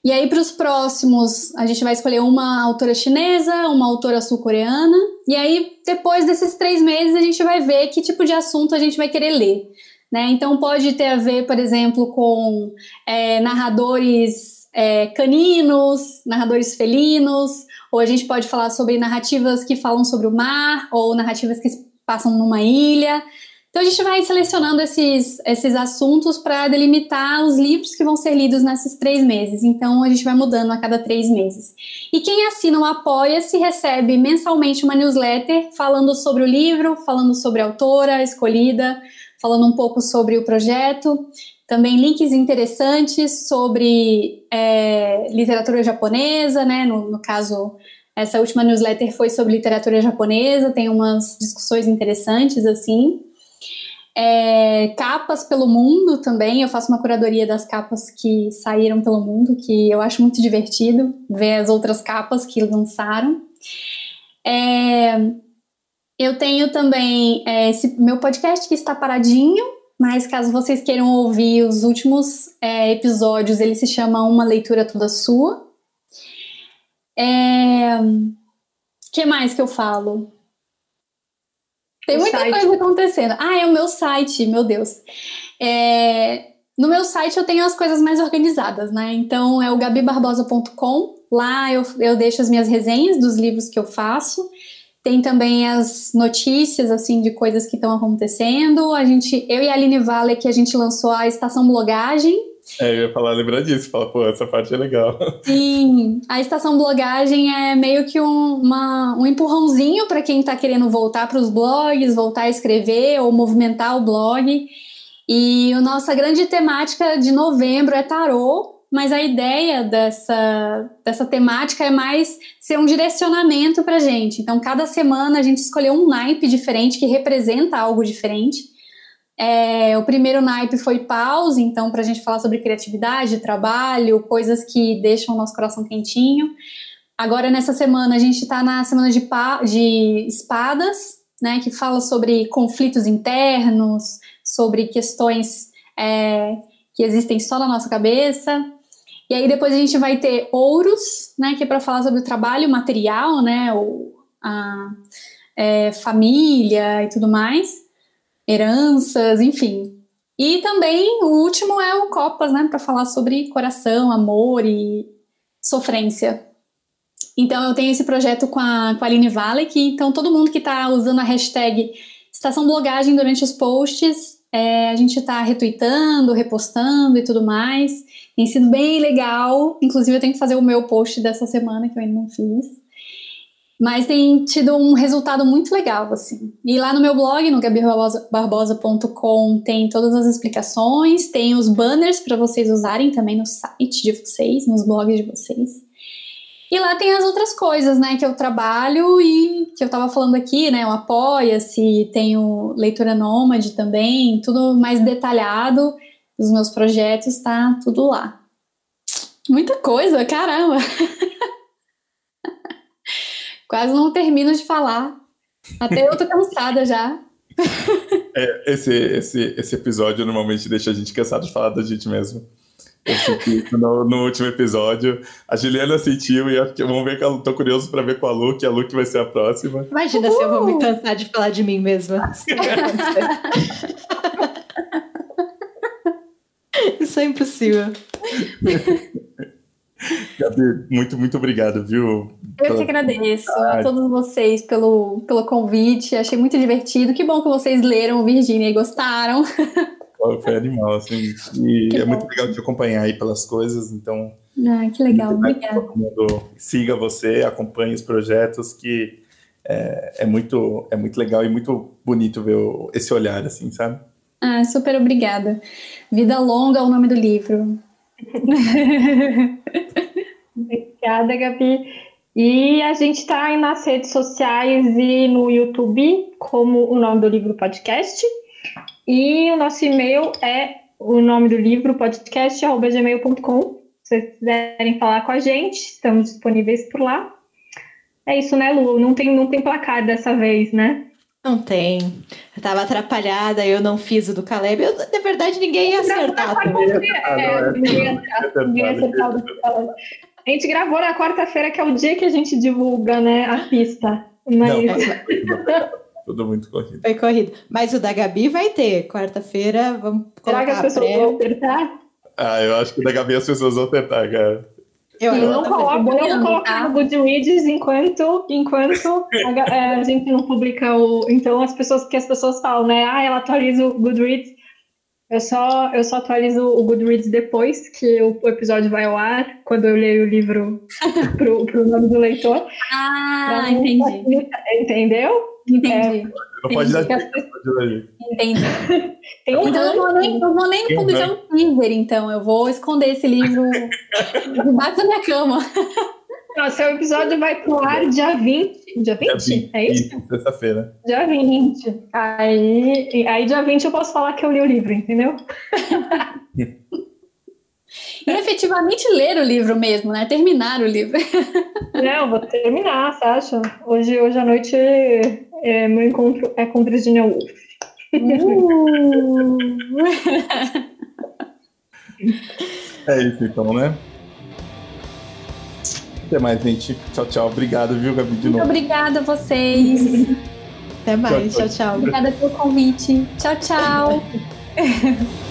E aí, para os próximos, a gente vai escolher uma autora chinesa, uma autora sul-coreana. E aí, depois desses três meses, a gente vai ver que tipo de assunto a gente vai querer ler. Né? Então, pode ter a ver, por exemplo, com é, narradores é, caninos, narradores felinos, ou a gente pode falar sobre narrativas que falam sobre o mar, ou narrativas que passam numa ilha. Então a gente vai selecionando esses, esses assuntos para delimitar os livros que vão ser lidos nesses três meses. Então a gente vai mudando a cada três meses. E quem assina o Apoia-se recebe mensalmente uma newsletter falando sobre o livro, falando sobre a autora escolhida, falando um pouco sobre o projeto. Também links interessantes sobre é, literatura japonesa, né? No, no caso, essa última newsletter foi sobre literatura japonesa, tem umas discussões interessantes assim. É, capas pelo mundo também, eu faço uma curadoria das capas que saíram pelo mundo, que eu acho muito divertido ver as outras capas que lançaram. É, eu tenho também é, esse meu podcast que está paradinho, mas caso vocês queiram ouvir os últimos é, episódios, ele se chama Uma Leitura Toda Sua. É, que mais que eu falo? Tem O muita site. coisa acontecendo. Ah, é o meu site, meu Deus. É, no meu site eu tenho as coisas mais organizadas, né? Então é o gabibarbosa.com. Lá eu, eu deixo as minhas resenhas dos livros que eu faço. Tem também as notícias, assim, de coisas que estão acontecendo. A gente, eu e a Aline Vale, que a gente lançou a Estação Blogagem, É, eu ia falar, lembrar disso. Falar, pô, essa parte é legal. [LAUGHS] Sim, a estação blogagem é meio que um, uma- um empurrãozinho para quem está querendo voltar para os blogs, voltar a escrever ou movimentar o blog. E a nossa grande temática de novembro é tarô, mas a ideia dessa, dessa temática é mais ser um direcionamento para gente. Então, cada semana a gente escolheu um naipe diferente que representa algo diferente. É, o primeiro naipe foi pause, então, para a gente falar sobre criatividade, trabalho, coisas que deixam o nosso coração quentinho. Agora, nessa semana, a gente está na semana de, de espadas, né, que fala sobre conflitos internos, sobre questões é, que existem só na nossa cabeça. E aí, depois, a gente vai ter ouros, né, que é para falar sobre o trabalho material, né, ou a é, família e tudo mais heranças, enfim. E também o último é o Copas, né, para falar sobre coração, amor e sofrência. Então eu tenho esse projeto com a, com a Aline Vale, que então todo mundo que está usando a hashtag Estação Blogagem durante os posts É, a gente está retweetando, repostando e tudo mais. Tem sido bem legal. Inclusive, eu tenho que fazer o meu post dessa semana, que eu ainda não fiz. Mas tem tido um resultado muito legal, assim. E lá no meu blog, no gabibarbosa.com, tem todas as explicações, tem os banners para vocês usarem também no site de vocês, nos blogs de vocês. E lá tem as outras coisas, né, que eu trabalho e que eu tava falando aqui, né, o Apoia-se, tem o Leitura Nômade também, tudo mais detalhado dos meus projetos, tá tudo lá. Muita coisa, caramba! [LAUGHS] Quase não termino de falar. Até eu tô cansada já. É, esse, esse, esse episódio normalmente deixa a gente cansado de falar da gente mesmo. Eu no, no, último episódio. A Juliana sentiu e vamos ver que eu tô curioso para ver com a Lu, que a Lu que vai ser a próxima. Imagina se eu vou me cansar de falar de mim mesma. [LAUGHS] [LAUGHS] Isso é impossível. Gabi, muito, muito obrigado, viu? Eu que agradeço a todos vocês pelo, pelo convite. Achei muito divertido. Que bom que vocês leram Virgínia e gostaram. Foi animal, assim. E [LAUGHS] que é bom. muito legal te acompanhar aí pelas coisas, então. Ah, que legal, obrigada. Todo mundo siga você, acompanhe os projetos, que é, é, muito, é muito legal e muito bonito ver esse olhar, assim, sabe? Ah, super obrigada. Vida Longa é o nome do livro. [LAUGHS] Obrigada, Gabi. E a gente está nas redes sociais e no YouTube como o nome do livro podcast. E o nosso e-mail é o nome do livro podcast.gmail.com. Se vocês quiserem falar com a gente, estamos disponíveis por lá. É isso, né, Lu? Não tem, não tem placar dessa vez, né? Não tem. Eu tava atrapalhada, eu não fiz o do Caleb. Eu, na verdade, ninguém ia acertar também. É, ninguém ia acertar o do Caleb. A gente gravou na quarta-feira, que é o dia que a gente divulga, né, a pista. Mas... Não, é tudo muito corrido. Foi corrido. Mas o da Gabi vai ter. Quarta-feira, vamos Será que as pessoas vão acertar? Ah, eu acho que o da Gabi as pessoas vão acertar, cara. Eu, eu não, coloco, não vou colocar tá? no Goodreads enquanto, enquanto a, é, a, gente não publica o. Então as pessoas que as pessoas falam, né? Ah, ela atualiza o Goodreads. Eu só, eu só atualizo o Goodreads depois que o, o episódio vai ao ar, quando eu leio o livro [LAUGHS] pro, pro nome do leitor. Ah, então, entendi. Entendeu? Entendi. É, não pode dar dica, Entendi. [LAUGHS] então eu não vou nem, não vou nem publicar um teaser, então. Eu vou esconder esse livro [LAUGHS] debaixo da minha cama. Nossa, o episódio vai pro ar dia 20. Dia 20? Dia 20 é isso? Terça-feira. Dia 20. Aí, aí, dia 20 eu posso falar que eu li o livro, entendeu? E efetivamente ler o livro mesmo, né? Terminar o livro. Não, vou terminar, você acha? Hoje, hoje à noite é, meu encontro é com Virginia Woolf. Uh. é isso então, né? Até mais, gente. Tchau, tchau. Obrigado, viu, Gabi, de novo. Muito obrigada a vocês. Até mais. Tchau, tchau. Obrigada pelo convite. Tchau, tchau. [LAUGHS]